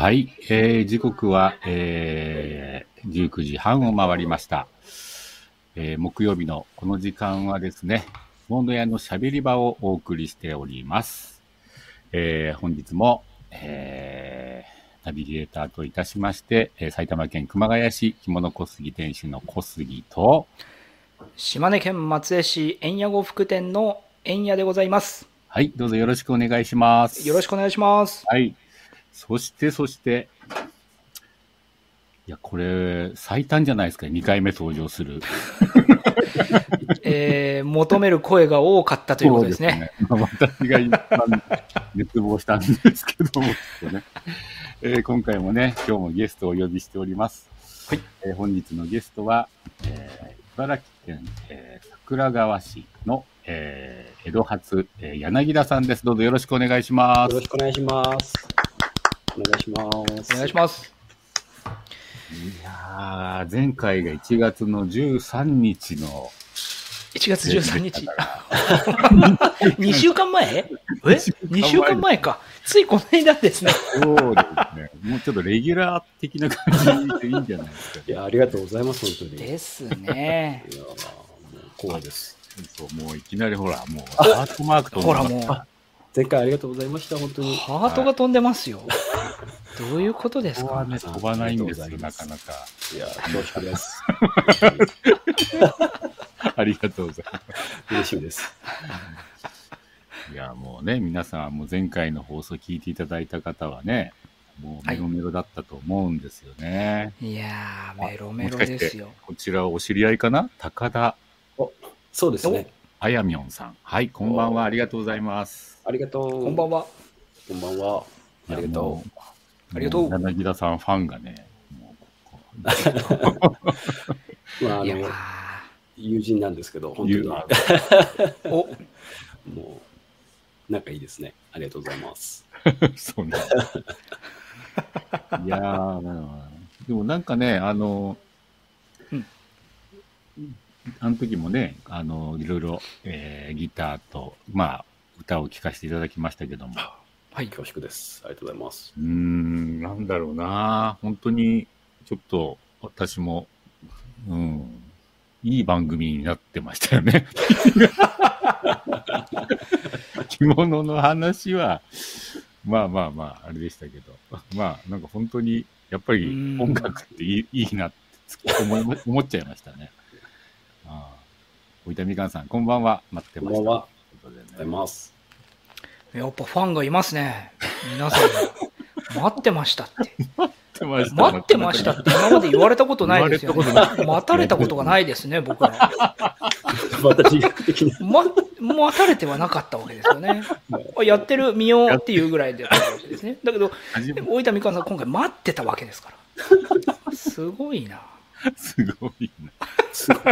はい、えー、時刻は、えー、19時半を回りました。えー、木曜日のこの時間はですね、モンド屋のしゃべり場をお送りしております。えー、本日も、えー、ナビゲーターといたしまして、えー埼玉県熊谷市着物小杉店主の小杉と、島根県松江市円屋呉服店の円屋でございます。はい、どうぞよろしくお願いします。よろしくお願いします。はい。そして、そして、いや、これ、最短じゃないですか、2回目登場する。えー、求める声が多かったということですね。すね。私が一番熱望したんですけども、ねえー今回もね、今日もゲストをお呼びしております。はい。えー本日のゲストは、えー茨城県、えー桜川市の、えー江戸初、えー柳田さんです。どうぞよろしくお願いしますよろ。しくお願いします。お願いします。お願いします。いやー、前回が1月の13日の、1月13日だ。から2週間前？え ?2 週間前か。ついこの間ですね。そうですね。もうちょっとレギュラー的な感じでいいんじゃないですか、いや、ありがとうございます、本当に。いやですね。ー、もう光栄です。そう、もういきなりほら、もう、ハートマークとほらもう、前回ありがとうございました、本当に。ハートが飛んでますよ。どういうことですか？飛ばないんですよ、ありがとうございますなかなか。いや、恐縮です。ありがとうございま嬉しいです。す。いや、もうね、皆さん、もう前回の放送聞いていただいた方はね、もうメロメロだったと思うんですよね。いやー、メロメロですよ。こちらお知り合いかな？高田そうですね。あやみょんさん。はい、こんばんは。ありがとうございます。ありがとう。こんばんは。こんばんは。ありがともありがとうも柳田さんファンがね、もうここ う。まあ、あいやの、友人なんですけど、本当に。お、もう、仲いいですね。ありがとうございます。そうね。いやー、でもなんかね、あの、うんあの時もね、あの、いろいろ、えーギターと、まあ、歌を聴かせていただきましたけども、はい。恐縮です。ありがとうございます。うーん、なんだろうな、本当に、ちょっと、私も、うん、いい番組になってましたよね。着物の話は、まあまあまあ、あれでしたけど、まあ、なんか本当に、やっぱりうん音楽っていいいいなってつ思思っちゃいましたね。ああ。おいたみかんさん、こんばんは。待ってました。こんばんは。ということでねます。やっぱファンがいますね。皆さんが。待ってましたって。待ってました。待ってましたって今まで言われたことないですよ、ね。待たれたことがないですね、僕ら。また自虐的な。ま、待たれてはなかったわけですよね。あやってる、見ようっていうぐらいであったわけですね。だけど、大分みかんさん、今回待ってたわけですから。すごいな。すごいな。すごい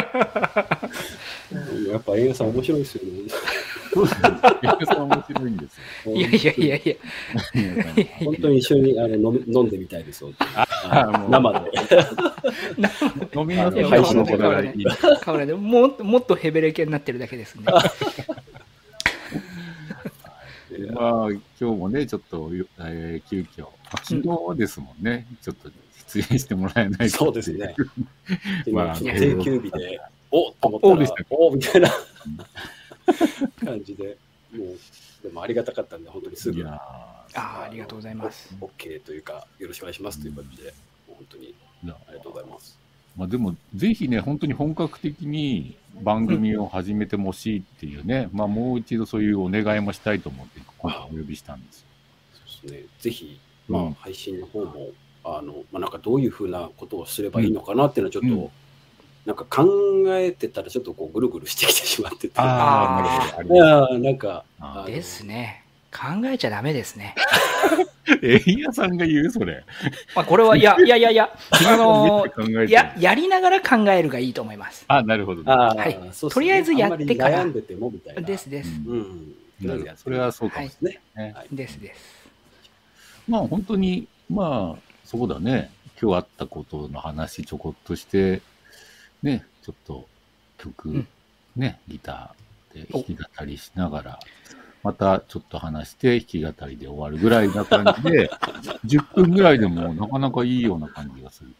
やっぱ映画さん面白いですよね。矢部さん面白いんですよ。いやいやいやいや。本当に一緒にあの飲んでみたいです。生で。飲みのいや配信のことがいい。カメラでもっともっとヘベレケになってるだけですね。まあ、今日もね、ちょっと、えー、急遽、あ昨日ですもんね、ちょっと出演してもらえないかそうですね。まあ定休日で、おっと思ったらおみたいな感じで、もう、でもありがたかったんで、本当にすぐいや、ああありがとうございます。OK というか、よろしくお願いしますという感じで、本当にありがとうございます。まあでも、ぜひね、本当に本格的に番組を始めてほしいっていうね、まあもう一度そういうお願いもしたいと思って、今回お呼びしたんですよ。そうですね。ぜひ、まあ、うん配信の方も、あの、まあ、なんかどういうふうなことをすればいいのかなっていうのはちょっと、うんなんか考えてたらちょっとこうぐるぐるしてきてしまってて。ああ、なるほどなんか、ですね。考えちゃダメですね。えいやさんが言うそれ。まあ、これは、いや、いやいやいや、あのめっちゃ考えてるいや、やりながら考えるがいいと思います。あ、なるほど、ね。はいねとりあえずやってからあんでてもみたいな。ですです。うんそれはそうかもしね。れないね。はいですです。まあ本当に、まあ、そうだね。今日あったことの話ちょこっとして、ね、ちょっと曲、うんね、ギターで弾き語りしながら、またちょっと話して弾き語りで終わるぐらいな感じで、10分ぐらいでもなかなかいいような感じがする。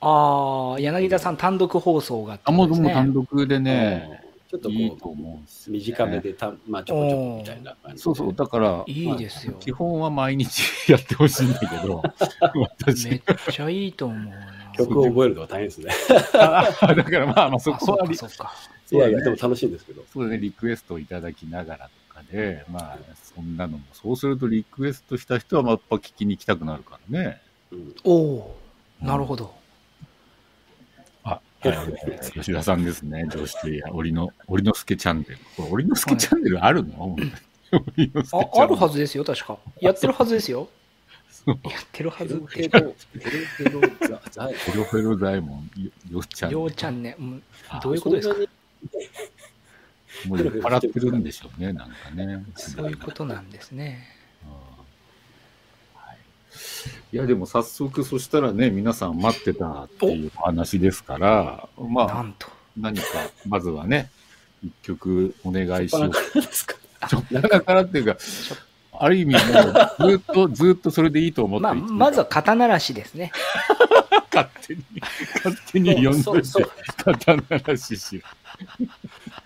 ああ、柳田さん単独放送がってあ、もうも。単独でね、ちょっといいこと思うんですね短めでた、まあ、ちょこちょこみたいな感じで。そうそう、だから、いいですよ。基本は毎日やってほしいんだけど、私めっちゃいいと思うな。曲を覚えるのが大変ですね。あ だからまあまあそあそうこはそうか。いやいや、でも楽しいんですけど。そうだね、リクエストをいただきながらとかで、まあ、そんなのも、そうするとリクエストした人は、まあやっぱ聞きに行きたくなるからね。うんおおーなるほど。あ、はい、吉田さんですね、上司や、折の、折の助チャンネル。これ、折の助チャンネルあるの、折の助チャンネルあ、あるはずですよ、確か。やってるはずですよ。やってるはずヘロってヘロ、ヘロザ、ザイ。ヘロヘロ大門、よよっちゃん。ようちゃんね。うんあどういうことですか？もう酔っ払ってるんでしょうね、なんかね。そういうことなんですね。はいいや、でも早速、そしたらね、皆さん待ってたっていうお話ですから、まあ、なんと。何か、まずはね、一曲お願いしよう。ですか？ちょっと中からっていうか、ある意味もう、ずっと、ずっとそれでいいと思ってまあ、まずは肩慣らしですね。勝手に、勝手に呼んそうそどいうて、肩慣らししろ。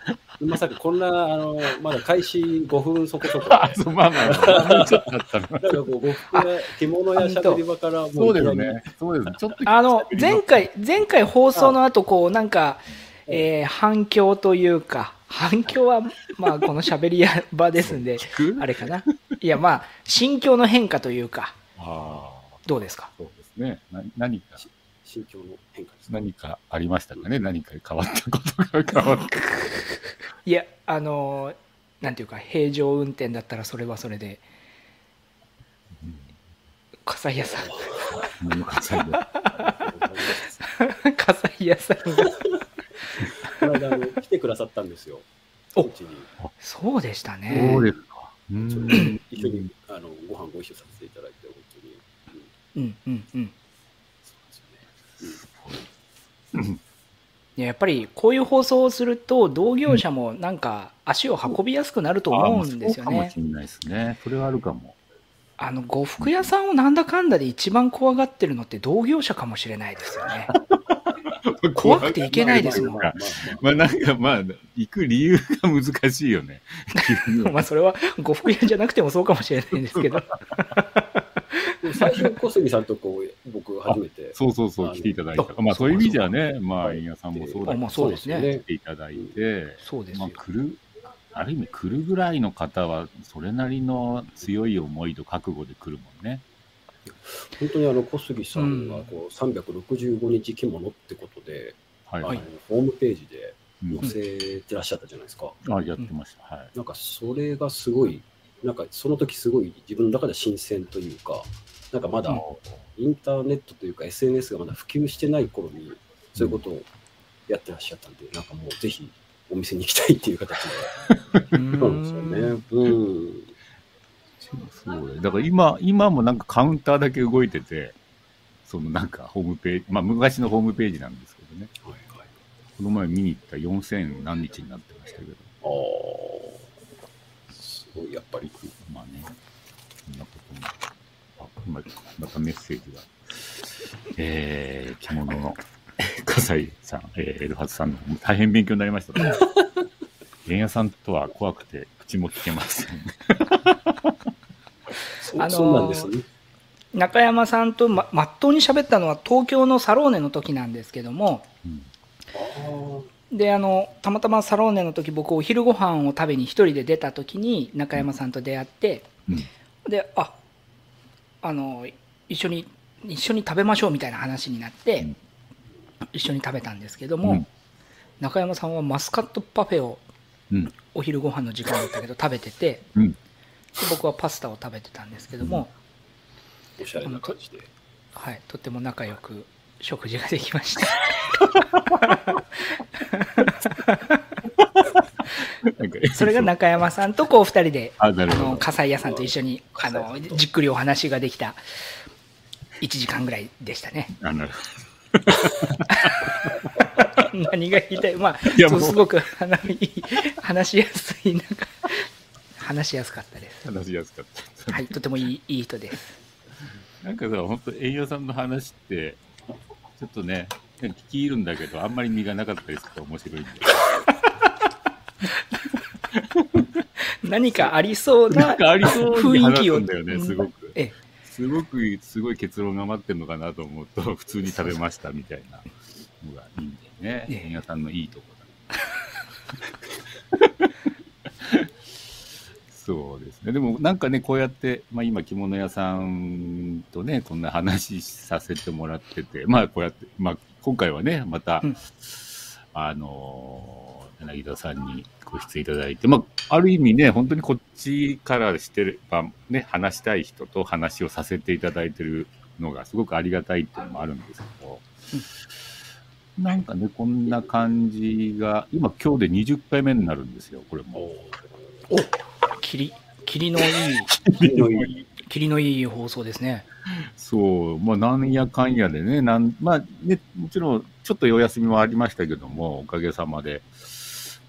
まさかこんな、あの、まだ開始5分そこそこ。あ、そう、まあまあちょっとあったな。なんかこう、着物やしゃべり場からもうそうだよいきなりね。そうです。ちょっと、あの、前回、前回放送の後、こう、なんか、えー反響というか、反響は、まあ、この喋り場ですんで、あれかな。いや、まあ、心境の変化というか、ああ、どうですか？そうですね。な何か、心境の変化です。何かありましたかね？何か変わったことが変わった。いや、あのーなんていうか、平常運転だったらそれはそれで、笠井屋さん、うん火災で笠井屋さんが、この間あの来てくださったんですよ。おうちに。そうでしたね。そうですか。一緒にあのご飯ご一緒させていただいて、本当に。うんうんうんうん。いややっぱりこういう放送をすると同業者もなんか足を運びやすくなると思うんですよねうかもし。れないですね。それはあるかも。あの呉服屋さんをなんだかんだで一番怖がってるのって同業者かもしれないですよね。怖くていけないですもん。まあなんかまあ、行く理由が難しいよね。まあそれは呉服屋じゃなくてもそうかもしれないんですけど。最初、小杉さんとこう僕初めて。そうそうそう、来ていただいた。あまあそういう意味じゃね、まあ、円谷さんもそうだけど、そうですね来ていただいて、そうですよまあ。来る、ある意味来るぐらいの方は、それなりの強い思いと覚悟で来るもんね。本当にあの小杉さんがこう365日着物ってことで、はい。はいホームページでうん載せてらっしゃったじゃないですか。あ、やってました。はい。なんかそれがすごい、なんかその時すごい自分の中で新鮮というか、なんかまだインターネットというか SNS がまだ普及してない頃にそういうことをやってらっしゃったんで、なんかもうぜひお店に行きたいっていう形で。うそうですよね。うん。そうだから今、今もなんかカウンターだけ動いてて、そのなんかホームページ、まあ昔のホームページなんですけどね。はいはい。この前見に行った4000何日になってましたけど、ああ。すごい、やっぱり。まあね、そんなことも。あ、今、またメッセージが。えー、着物の、笠井さん、えー、エルハツさんの、大変勉強になりました。原屋さんとは怖くて口も聞けません。そ,、あのーそうなんですね。中山さんとままっとうに喋ったのは東京のサローネの時なんですけども、うんあであのたまたまサローネの時僕お昼ご飯を食べに一人で出た時に中山さんと出会って、うんでああの一緒に一緒に食べましょうみたいな話になって、うん一緒に食べたんですけども、うん中山さんはマスカットパフェをうん。お昼ご飯の時間だったけど食べててうん。で僕はパスタを食べてたんですけども、ーおしゃれな感じで。はい、とても仲良く食事ができました。それが中山さんとこう二人であ、の笠井屋さんと一緒にあのじっくりお話ができた1時間ぐらいでしたね。あなるほ 何が言いたい？まあいすごく 話しやすいなんか話しやすかったです。話しやすかった。はい、とてもいいいい人です。なんかさ、本当栄養さんの話って、ちょっとね、聞き入るんだけど、あんまり身がなかったりすると面白いんで。何かありそうななんかありそうに話雰囲気をすんだよね、すごく。ええすごく、すごい結論が待ってるのかなと思うと、普通に食べましたみたいなのがいいんだよね。ええ栄養さんのいいとこだ。そうですね。でもなんかね、こうやって、まあ今着物屋さんとね、こんな話させてもらってて、まあこうやって、まあ今回はね、また、うんあのー柳田さんにご出演いただいて、まあある意味ね、本当にこっちからしてれば、ね、話したい人と話をさせていただいてるのがすごくありがたいっていうのもあるんですけど、なんかね、こんな感じが、今今日で20回目になるんですよ、これも。お霧霧のいい霧のいい放送ですね。そう、まあ、なんやかんやでね、なんまあね、もちろん、ちょっとお休みもありましたけども、おかげさまで、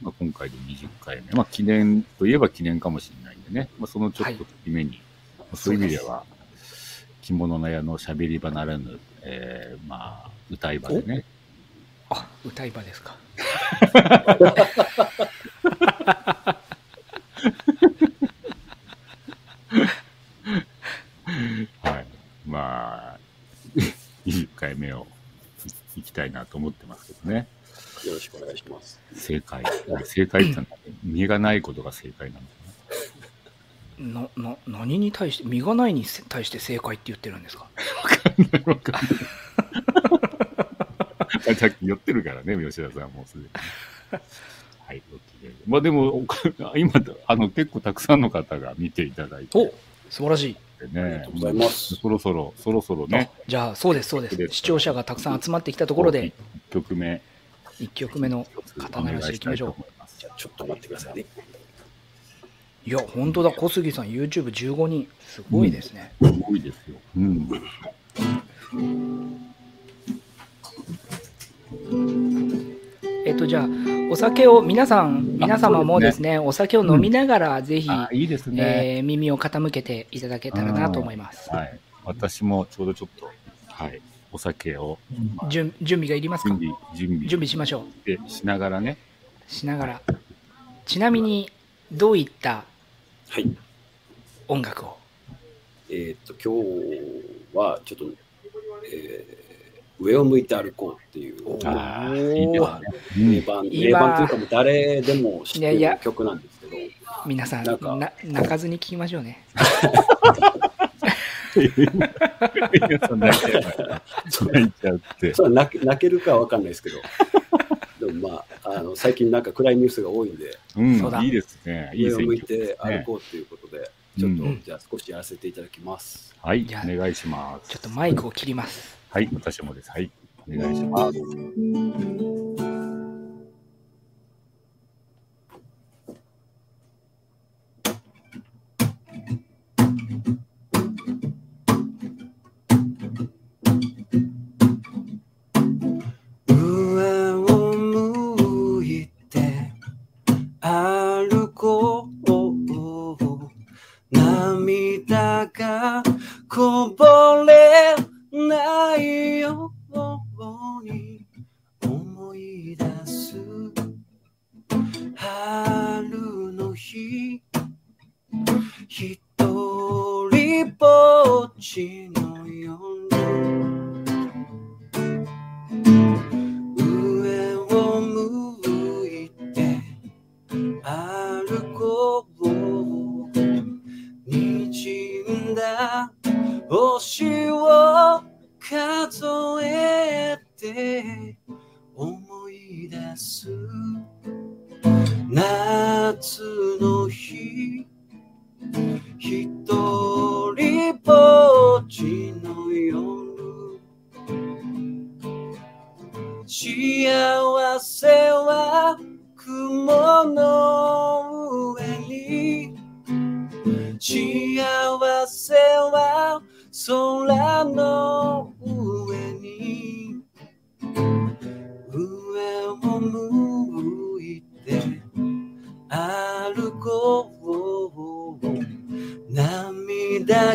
まあ、今回で20回目、まあ、記念といえば記念かもしれないんでね、まあ、そのちょっと時目に、まあそういう意味では、着物の屋のしゃべり場ならぬ、えーまあ、歌い場でね、あ、歌い場ですか。はい。まあ、20回目を行きたいなと思ってますけどね。よろしくお願いします。正解。正解ってのは、見がないことが正解なんだよね。な、な、何に対して、身がないに対して正解って言ってるんですか？わかんない さっき寄ってるからね、吉田さんもうすでに。はい、まあでも、お 今、あの、結構たくさんの方が見ていただいてお素晴らしい。ね、ありがとうございますそろそろ、そろそろね、あじゃあ、そうです、そうです。視聴者がたくさん集まってきたところで、1曲目、1曲目のお願いしたいと思います。じゃあちょっと待ってくださいね。いや、本当だ、小杉さん、YouTube15 人、すごいですね。すごいですよ。うん。えっと、じゃあ、お酒を、皆さん、皆様もですね、お酒を飲みながら、ぜひ、あ、いいですね。えー耳を傾けていただけたらなと思います。はい。私もちょうどちょっと、はい、お酒を準準備がいりますか？準備、準備。準備しましょでしながらね、う。しながら。ちなみに、どういったはい。音楽を？えーっと、今日はちょっと、えー上を向いて歩こうっていう、ああ、いいですまあね。名盤、今名盤というか誰でも知ってる曲なんですけど、皆さんなんか。な泣かずに聞きましょうね。そ泣け泣けるかは分かんないですけど、でもまあ、あの最近なんか暗いニュースが多いんで、うんそうだ、いいですね。いい上を向い。て歩こうということで、ちょっと、うんじゃあ少しやらせていただきます。はい、じゃあお願いします。ちょっとマイクを切ります。はい、私もです。はい、お願いします。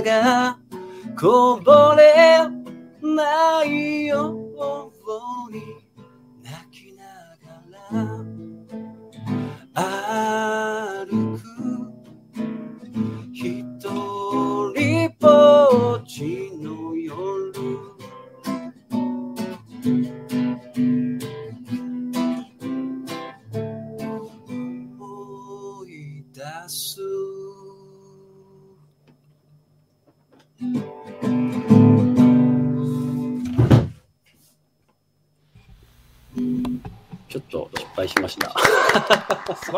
がこぼれ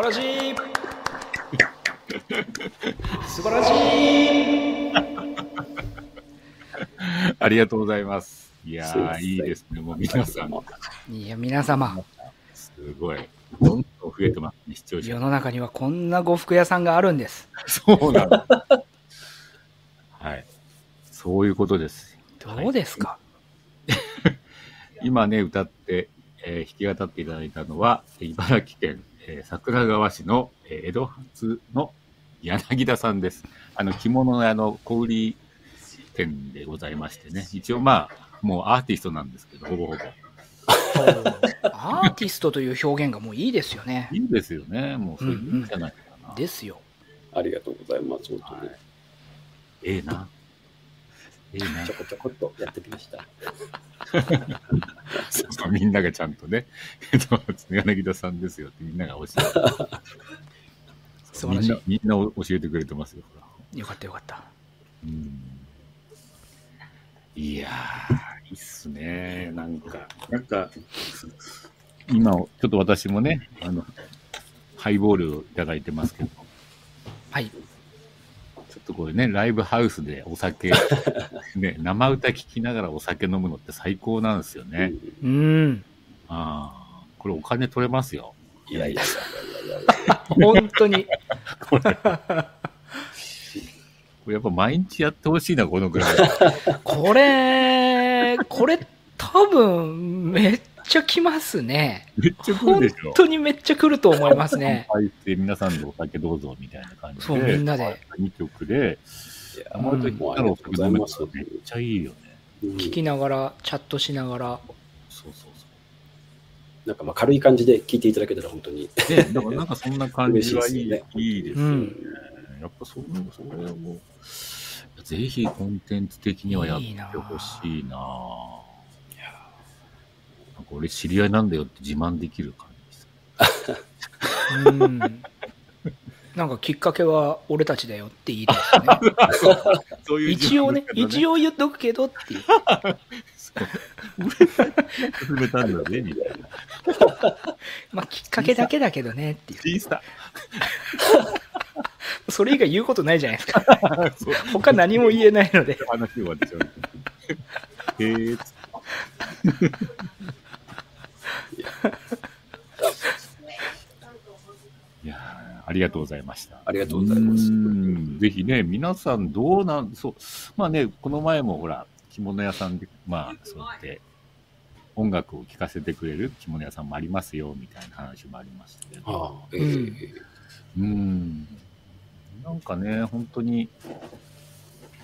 らしい素晴らしいありがとうございます。いやいいいですね。もう皆さん、いや、皆様、すごい。どんどん増えてますね、視聴者世。の中にはこんな呉服屋さんがあるんです。そうなんだ。はい。そういうことです。どうですか、今ね、歌って、えー弾き語っていただいたのは、茨城県、えー桜川市の、えー江戸発の柳田さんです。あの、着物屋の小売店でございましてね。一応まあ、もうアーティストなんですけど、ほぼほぼ。アーティストという表現がもういいですよね。いいですよね。もうそれいいんじゃないかな。ですよ。ありがとうございます。本当にはい。ええな。ええなちょ。こちょこっとやってきました。そうそうみんながちゃんとね、えっと、柳田さんですよってみんなが教えて。みんな、みんな教えてくれてますよ、ほら。よかったよかった。うんいやー、いいっすね。なんか、なんか、今、ちょっと私もね、あの、ハイボールをいただいてますけど、はい。とこれね、ライブハウスでお酒、ね、生歌聴きながらお酒飲むのって最高なんですよね。うん。ああ、これお金取れますよ。いやいやいやいやいや本当に。これ。これやっぱ毎日やってほしいな、このぐらい。これ、これ多分めっちゃ来ますね。めっちゃ来るでしょ本。当にめっちゃ来ると思いますね。乾杯して皆さんでお酒どうぞみたいな感じで。そうみんなで。2曲で、いや生歌聴いたらお酒飲めたらめっちゃいいよね。うん聞きながら、チャットしながら。そうそうなんかまあ軽い感じで聞いていただけたら本当に。そう。ね、だからなんかそんな感じはいい 嬉しいですよねいいですよね。うん。やっぱそれそれをもう、ぜひコンテンツ的にはやってほしいなぁか俺知り合いなんだよって自慢できる感じです。うん。なんかきっかけは俺たちだよって言いたいですね。そう一応ね、一応。応言っとくけどっていう。始めたんだね、みたいな。まあきっかけだけだけどねっていう。小さ。それ以外言うことないじゃないですか。他何も言えないので。話終わっちゃう。へえ、つって いやーありがとうございました。ありがとうございますうんぜひね、皆さんどうなん、そう、まあね、この前もほら、着物屋さんで、まあ、そうやって、音楽を聴かせてくれる着物屋さんもありますよ、みたいな話もありましたけど。ああ、ええうんうん。なんかね、本当に、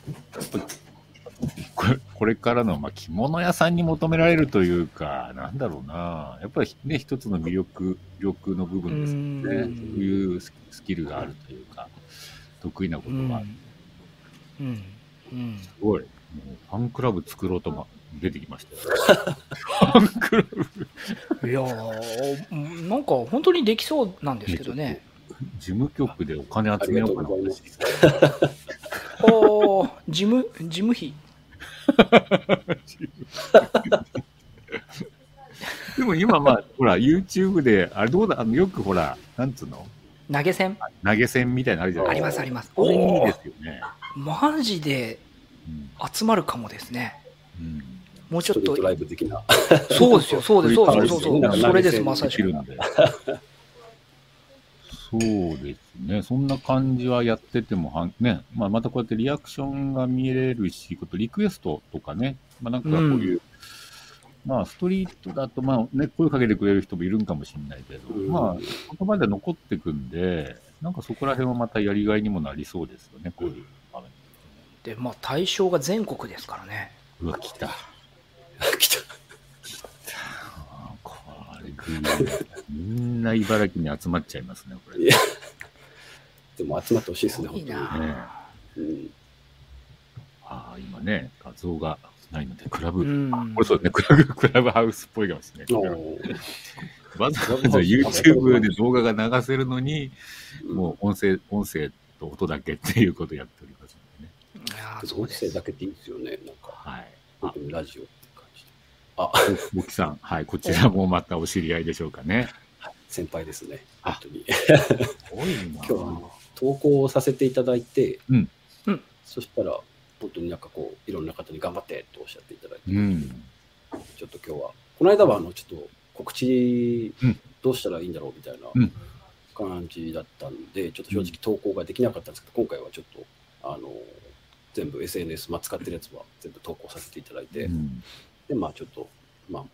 やっぱこれこれからの、まあ、着物屋さんに求められるというか、なんだろうな、やっぱりね、一つの魅力、魅力の部分ですよね。そううんいうススキルがあるというか、得意なことうんがある。うん。うん。すごい。もうファンクラブ作ろうとも出てきましたよ。ファンクラブいやー、なんか本当にできそうなんですけどね。事務局でお金集めようかなありがとうございますおー事務、事務費。でも今まあ、ほら、YouTube で、あれどうだ、あの、よくほら、なんつうの？投げ銭？投げ銭みたいなのあるじゃなありいですか。ますあります。これいいおーですよね。マジでうん集まるかもですね。うんもうちょっとストリート、ライブ的な。そうですよ、そうです、そうです、そう なんかそう。それです、まさしくできる。んで。そうですね。そんな感じはやっててもはん、ね、まあ、またこうやってリアクションが見れるし、ことリクエストとかね、まあ、なんかこういう、まあ、ストリートだと、まあ、ね、声かけてくれる人もいるんかもしれないけど、うんまあ、言葉で残ってくんで、なんかそこら辺はまたやりがいにもなりそうですよね、こういう場面。で、まあ、対象が全国ですからね。うわ、来た。来た。あーこれ、ぐーみんな茨城に集まっちゃいますね、これ。いやでも集まってほしいですね、本当な、ねに。ああ、今ね、画像がないので、クラブ、これそうですね、クラブ、クラブハウスっぽいかもしれうん。ない。おーわざわざ YouTube で動画が流せるのに、もう音声、音声と音だけっていうことをやっておりますのでね。いやーうん、そうです音声だけっていいですよね、なんか、はい。ラジオって感じで。あ、大木さん、はい、こちらもまたお知り合いでしょうかね。先輩ですね、あ。本当に。今日はあの投稿させていただいて、うん。うん。そしたら、本当になんかこう、いろんな方に頑張ってとおっしゃっていただいて、うん。ちょっと今日は、この間はあのちょっと告知うん。どうしたらいいんだろうみたいなうん。感じだったんで、ちょっと正直投稿ができなかったんですけど、今回はちょっと、あの、全部 SNS、まあ、使ってるやつは全部投稿させていただいて、うん。で、まあちょっと、まあ、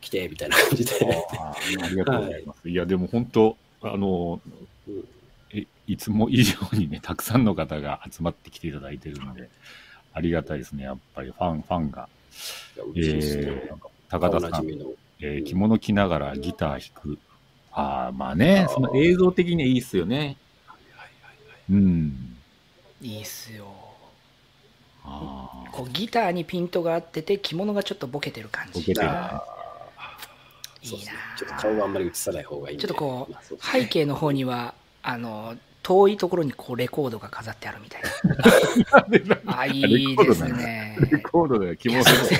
来てみたいな感じで、あありがとうございます。い、や、でも本当、あの、いつも以上にね、たくさんの方が集まってきていただいてるんで、ありがたいですね、やっぱりファン、ファンが。ね。えー高田さん、えー着物着ながらギター弾く。ああ、まあね、その映像的にいいっすよね。いいうん。いいっすよあ、こうギターにピントが合ってて着物がちょっとボケてる感じボケてるいいそうですねなちょっと顔はあんまり映さない方がいい。ちょっとこうまあそうね背景の方には あの遠いところにこうレコードが飾ってあるみたいな あいいですねレコードで着物いやす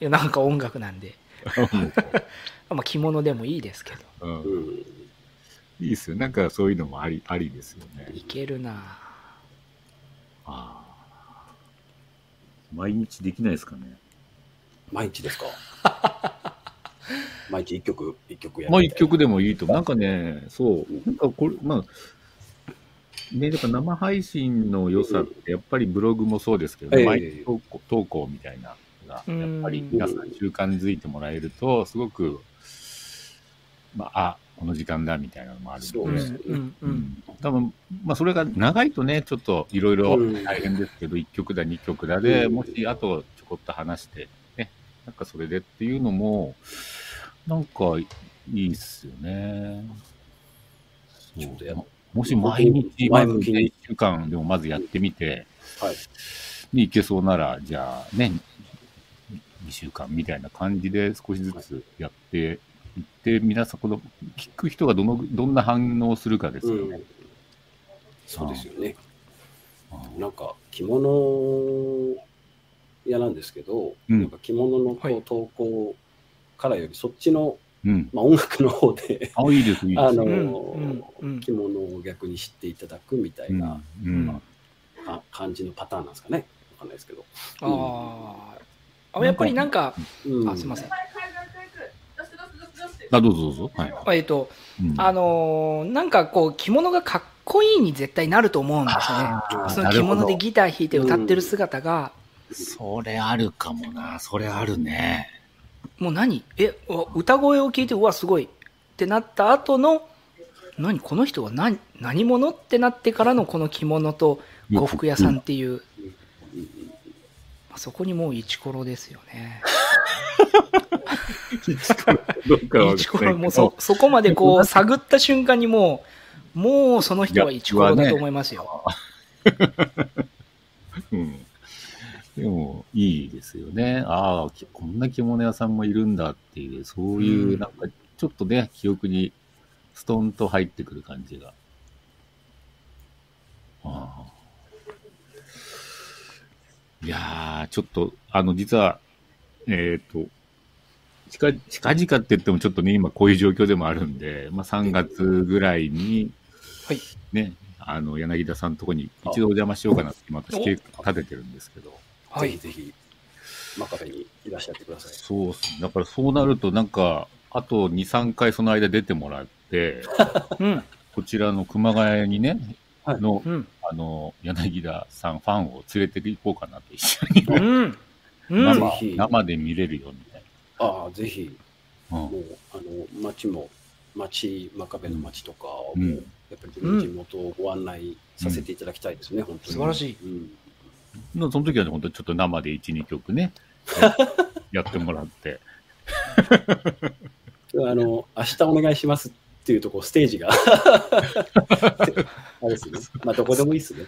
いやなんか音楽なんで、まあ、着物でもいいですけどうんうん。いいっすよ。なんかそういうのもあり、ありですよね。いけるなああ。毎日できないですかね。毎日ですか？毎日一曲、一曲やるまあ一曲でもいいと思う。なんかね、そう。なんかこれ、まあ、ね、だから生配信の良さって、やっぱりブログもそうですけど、ええ。毎日投稿投稿みたいなのが、やっぱり皆さん習慣づいてもらえると、すごく、まあ、あ、この時間だみたいなのもあるうんそうですね。うんうん多分、まあ、それが長いとね、ちょっといろいろうん。大変ですけど、1曲だ、2曲だで、うん。もしあとちょこっと話して、ね、なんかそれでっていうのも、なんかいいっすよね。そうもし毎日、まず前向きに1週間でもまずやってみて、はい。にいけそうなら、じゃあね、2週間みたいな感じで少しずつやっていって、皆さん、この聞く人がどのどんな反応をするかですよね。うん。そうですよね。あなんか着物屋なんですけど、うん。なんか着物のこはい。う投稿からよりそっちの、うん。まあ、音楽の方であ、いいです、いいです。あの、着物を逆に知っていただくみたいな、うんうん。あ感じのパターンなんですかね。わかんないですけど。あー。あやっぱりなんかうん。あすいません。あ、どうぞどうぞ。はい。えっとうん。あのーなんかこう着物がかっこいいに絶対なると思うんですよね。その着物でギター弾いて歌ってる姿が、それあるかもな。それあるね。もう何？え歌声を聞いてうわすごいってなった後の何？この人は何？何者ってなってからのこの着物と呉服屋さんっていう、まあそこにもうイチコロですよね。どうかはイチコロもう。そそこまでこう 探った瞬間にもうもうその人はイチコロだと思いますよ、うん。でも、いいですよね。ああ、きこんな着物屋さんもいるんだっていう、そういうう、んなんか、ちょっとね、記憶にストンと入ってくる感じが。ああ。いやー、ちょっと、あの、実は、えっ、と、近近々って言ってもちょっとね、今こういう状況でもあるんで、まあ3月ぐらいに、はいね、あの、柳田さんのとこに一度お邪魔しようかなって今私計画立ててるんですけど、はい。ぜひぜひ、マカフェにいらっしゃってください。そうっす。だからそうなるとなんか、あと2、3回その間出てもらって、うん。こちらの熊谷にね、はい。の、うん。あの、柳田さんファンを連れて行こうかなと一緒に、うん。うん。生ぜひ。生で見れるよみたいああ、ぜひ、な。うん。もう、あの、街も、街、マカフェの街とかを、うん。やっぱり地元をご案内させていただきたいですね、本当に。素晴らしい。うんのその時はね、本当ちょっと生で1、2曲ね、やってもらって。あの、明日お願いしますっていうとこ、ステージが。あれですね。まあ、どこでもいいですね。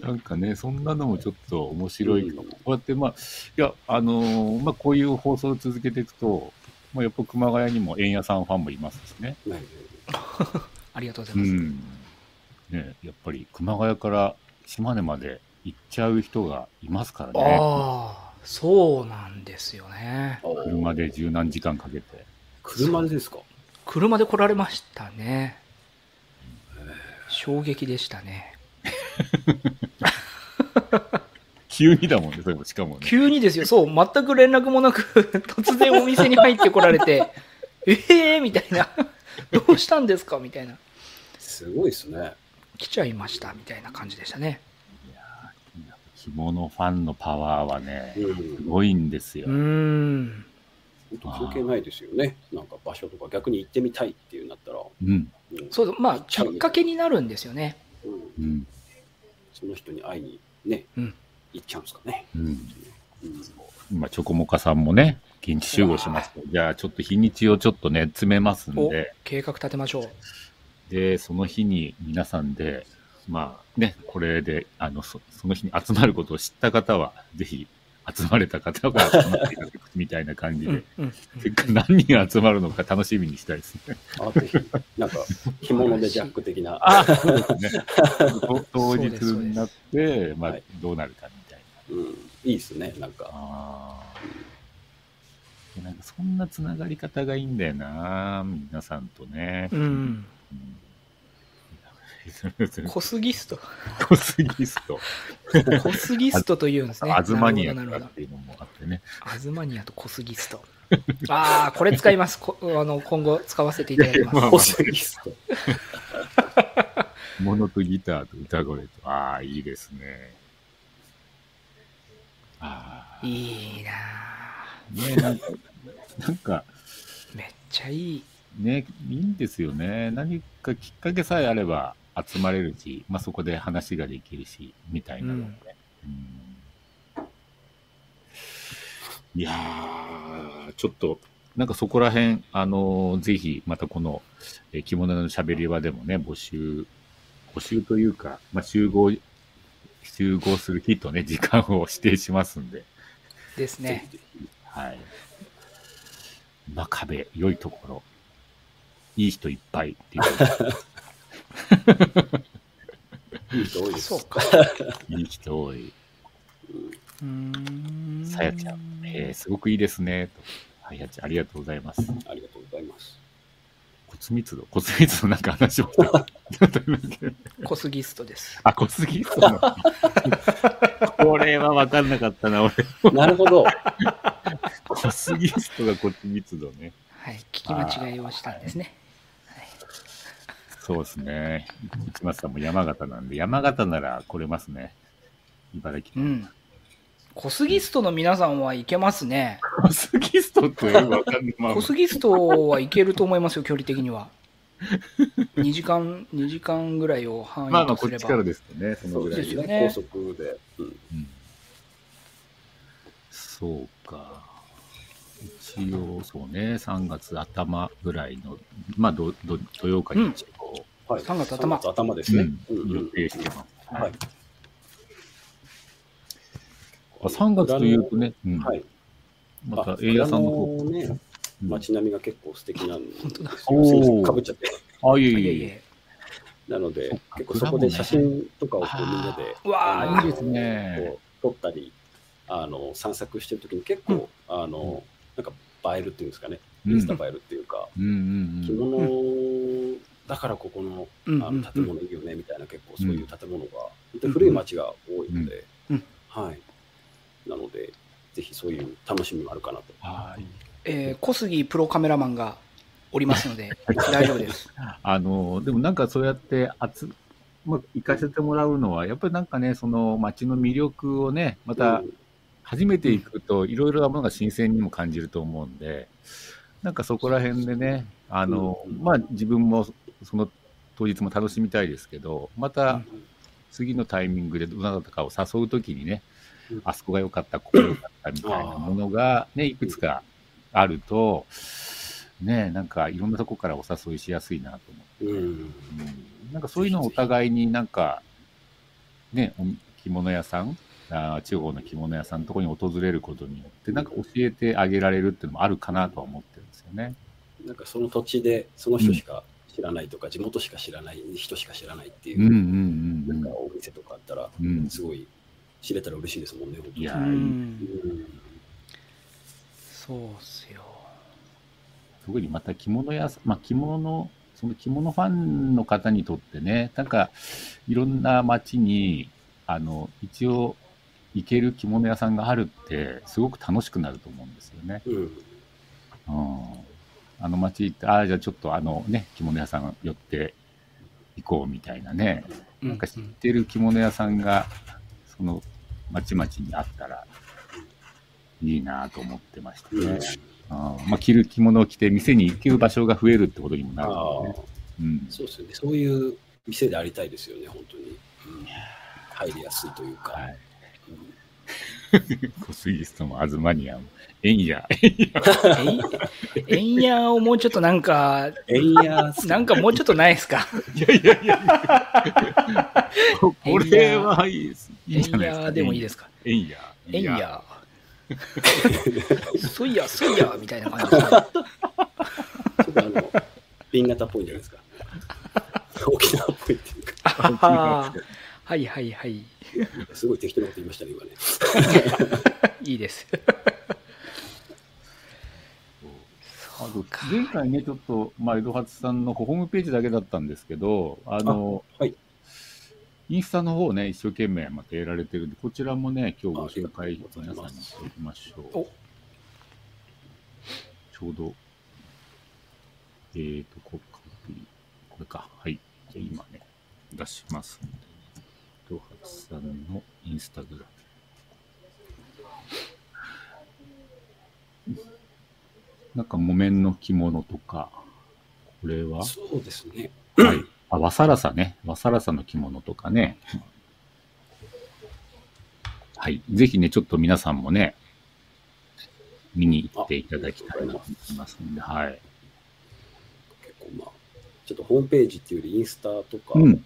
なんかね、そんなのもちょっと面白いこうやって、まあ、いや、あのーまあ、こういう放送を続けていくと、まあ、やっぱ熊谷にも円屋さんファンもいますしね。はい ありがとうございうます。ん。ね、やっぱり熊谷から島根まで行っちゃう人がいますからね。ああ、そうなんですよね。車で十何時間かけて。車でですか？車で来られましたね。衝撃でしたね。急にだもんね、それもしかもね。急にですよ、そう、全く連絡もなく、突然お店に入ってこられて、え えー、みたいな、どうしたんですか？みたいな、すごいですね。来ちゃいましたみたいな感じでしたね。着物ファンのパワーはね、うんすごいんですよ。うーん、本当関係ないですよね。なんか場所とか逆に行ってみたいっていうなったら、うん。うんそう、まあ、きっかけになるんですよね。うんうん。その人に会いにね、うん行っちゃうんですかね。うん。うん今、チョコモカさんもね、現地集合しますと。じゃあ、ちょっと日にちをちょっとね、詰めますんおで、計画立てましょう。で、その日に皆さんで、まあね、これで、あの、そその日に集まることを知った方は、ぜひ、集まれた方が集まっていただくみたいな感じで、せっかく何人集まるのか楽しみにしたいですね。あぜひ、なんか、着物でジャック的な。あ、そうですね。と当日になって、まあはい、どうなるかみたいな。うん、いいですね、なんか。なんかそんなつながり方がいいんだよな、皆さんとね。うん、うん コスギスト。コスギスト。コスギストというんですね。アズマニアっていうのもあってね。どアズマニアとコスギスト。ああ、これ使います。こあの今後使わせていただきます。まあコスギスト。モノとギターと歌声と。ああ、いいですね。ああ。いいなぁねなんか、なんか、めっちゃいい。ね、いいんですよね。何かきっかけさえあれば集まれるし、まあ、そこで話ができるし、みたいなので、うんいやー、ちょっと、なんかそこら辺、あのーぜひ、またこの、えー着物のしゃべり場でもね、募集、募集というか、まあ、集合、集合する日とね、時間を指定しますんで、ですね。はい。真壁、良いところ、いい人いっぱいっていう。いい人多いです。そうか。いい人多い。うーんさやちゃん、えー、すごくいいですね。と。はい、やちゃん、ありがとうございます。ありがとうございます。骨密度骨密度なんか話をしてコスギストです。あ、骨密度の。これは分かんなかったな、俺。なるほど。骨密度が骨密度ね。はい。聞き間違いをしたんですね。そうですね。市松さんも山形なんで、山形なら来れますね。茨城。うん。コスギストの皆さんはいけますね。骨密度ってよく分かんない。まあコスギストはいけると思いますよ、距離的には。2時間、2時間ぐらいを範囲まあまあ、こっとすれば。ちからですとね、そのぐらいですよね高速で。うんうんそうか。一応、そうね、3月頭ぐらいの、まあ、どど土曜か日曜、はい、3月頭。3頭ですね。予定してます。はい。あ3月というとね、うん。はい。また、映画さんの方。ね、うん。街並みが結構素敵なんで すかぶっちゃって。あ、いえいえ。いえ。なので結構そこで写真とかをこうみんなで、うわあいいですね。こう撮ったり、あの散策してるときに結構、あのなんか映えるっていうんですかね、うん。インスタ映えるっていうか、うんうん着うん。物だからここのあの建物いいよねみたいな、結構そういう建物が、本当に古い町が多いので、うんはい。なので、ぜひそういう楽しみもあるかなと。はい。えー小杉プロカメラマンがおりますので、大丈夫です。あの、でもなんかそうやって集、まあ、行かせてもらうのは、やっぱりなんかね、その街の魅力をね、またうん初めて行くといろいろなものが新鮮にも感じると思うんで、なんかそこら辺でね、あの、うんまあ自分もその当日も楽しみたいですけど、また次のタイミングでどなたかを誘うときにねうん、あそこが良かった、ここが良かったみたいなものがね、いくつかあると、ね、なんかいろんなとこからお誘いしやすいなと思って。うん。うんなんかそういうのをお互いになんか、ね、お着物屋さん、あー地方の着物屋さんのところに訪れることによって、なんか教えてあげられるっていうのもあるかなとは思ってるんですよね。なんかその土地でその人しか知らないとか、地元しか知らない人しか知らないっていうなんかお店とかあったら、すごい知れたら嬉しいですもんね、本当にいやー、うんうんそうっすよ。特にまた着物屋さん、まあ着物の、その着物ファンの方にとってね、なんかいろんな街に、あの、一応行ける着物屋さんがあるって、すごく楽しくなると思うんですよね。うん。うんあの街行って、ああ、じゃあちょっとあのね、着物屋さん寄って行こうみたいなね、なんか知ってる着物屋さんが、その町々にあったらいいなと思ってましたうんね。うんまあ、着る着物を着て店に行ける場所が増えるってことにもなあるので、あね。うん。そうですよね。そういう店でありたいですよね、本当に。うん入りやすいというか。はい。うんコスイストもアズマニアも、えんや。えんやをもうちょっとなんか、えんやなんかもうちょっとないですか？いやいやいや これはいいです。いいえんんじゃないですか。やでもいいですか？えんや。えん。や。そいや、そいや、みたいな感じですね。ちょっとあの、瓶型っぽいんじゃないですか。沖縄っぽいっていうか、あはははいはいはい。すごい適当なこと言いましたね、今ね。いいです。あと前回ね、ちょっと、まあ、江戸初さんのホームページだけだったんですけど、あの、はい。インスタの方ね、一生懸命またやられてるんで、こちらもね、今日ご紹介皆さんにしておきましょう。おちょうど、えーと、こここれか。はい。じゃあ今ね、出しますんで、江戸初さんのインスタグラム。なんか木綿の着物とか、これは、そうですね。はい。あ、わさらさね。わさらさの着物とかね。はい。ぜひね、ちょっと皆さんもね、見に行っていただきたいなと思いますんで、はい。結構まあ、ちょっとホームページっていうよりインスタとか、うん。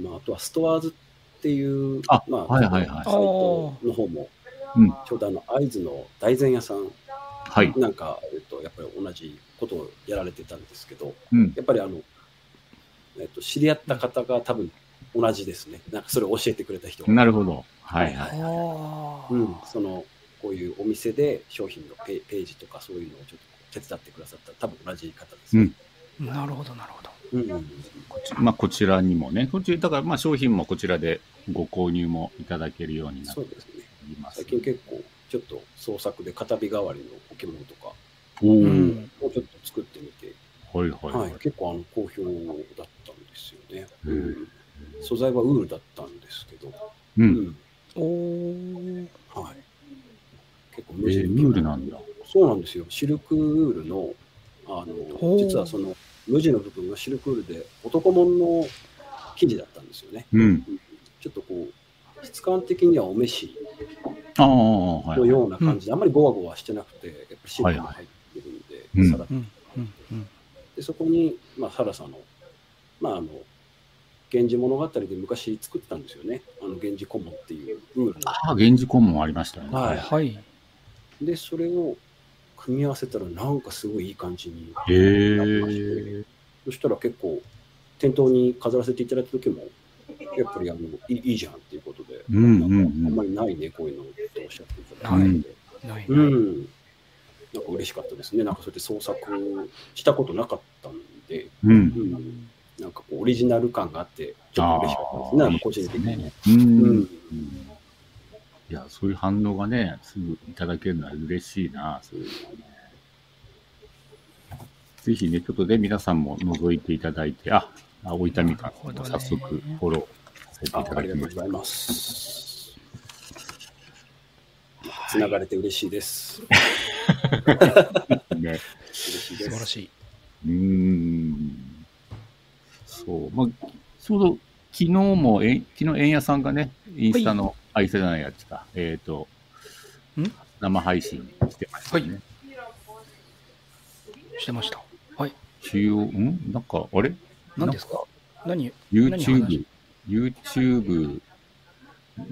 まあ、あとはストアーズっていう、あまあ、はいはいはいサイトの方も、うん。ちょうどあの、会津の大前屋さんはい。なんか、えっと、やっぱり同じことをやられてたんですけど、うん。やっぱりあの、えっと、知り合った方が多分同じですね。なんかそれを教えてくれた人が。なるほど。はいはい。あーうん、その、こういうお店で商品のペページとかそういうのをちょっと手伝ってくださった多分同じ方ですね。なるほど、なるほど。うん。うんこちまあ、こちらにもね、こっち、だからまあ商品もこちらでご購入もいただけるようになってそうですね。います。最近結構、ちょっと創作で片火代わりの置物とかうんをちょっと作ってみて、はいはいは、はいい。結構あの好評だったんですよね。へえ素材はウールだったんですけど、う。うんん。おーはい。結構えー、ウールなんだ。そうなんですよ。シルクウールの、あの、実はその、無地の部分がシルクウールで男物の生地だったんですよね。うん。ちょっとこう、質感的にはお召しああ、はいの。ような感じで、あんまりゴワゴワしてなくて、やっぱりシルクが入ってるんで、うんさらっとうんうんうんでそこに、まあ、サラさんの、まあ、あの、源氏物語で昔作ってたんですよね。あの、源氏顧問っていうウールの。ああ、源氏顧問ありましたね。はいはい。で、それを組み合わせたら、なんかすごいいい感じにへなりましてえ。そしたら結構、店頭に飾らせていただいた時も、やっぱりあのいいじゃんっていうことで、うんうんうんあんまりないね、こういうのっておっしゃっていただないいて、ないうん、なんか嬉しかったですね。なんかそうやって創作したことなかったんで、う。うんん、なんかこうオリジナル感があって、ちょっと嬉しかったですね、あの個人的に。ね。うん。いや、そういう反応がね、すぐいただけるのは嬉しいな、そういうのはね。ぜひね、ちょっとね、皆さんも覗いていただいて、あ、あ大分みか早速フォローさせていたあありがとうだきました。ございます。つながれて嬉しいです。ね、嬉しいです。素晴らしい。うーん。そう。まあ、ちょうど昨日も、え昨日、円谷さんがね、インスタの、あ、インスタじゃないやつか。えっ、とん、生配信してましたね。してました。はい。中央、ん？なんか、あれ？何ですか？何 ?YouTube、YouTube、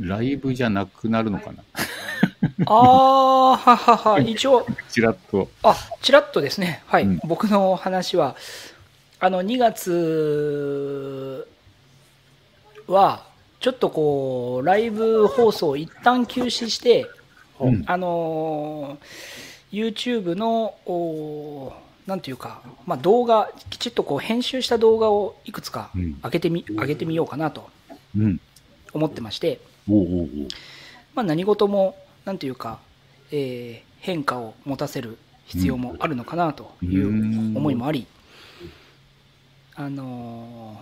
ライブじゃなくなるのかな？ああ、ははは、一応、ちらっと。あ、ちらっとですね、はい、うん。僕の話は、あの、2月は、ちょっとこう、ライブ放送を一旦休止して、うん。あのー YouTube の、おーなんていうか、まあ、動画、きちっとこう編集した動画をいくつかうん。上げてみ、上げてみようかなとうん。思ってまして、まあ、何事も、なんていうか、えー変化を持たせる必要もあるのかなという思いもあり、あの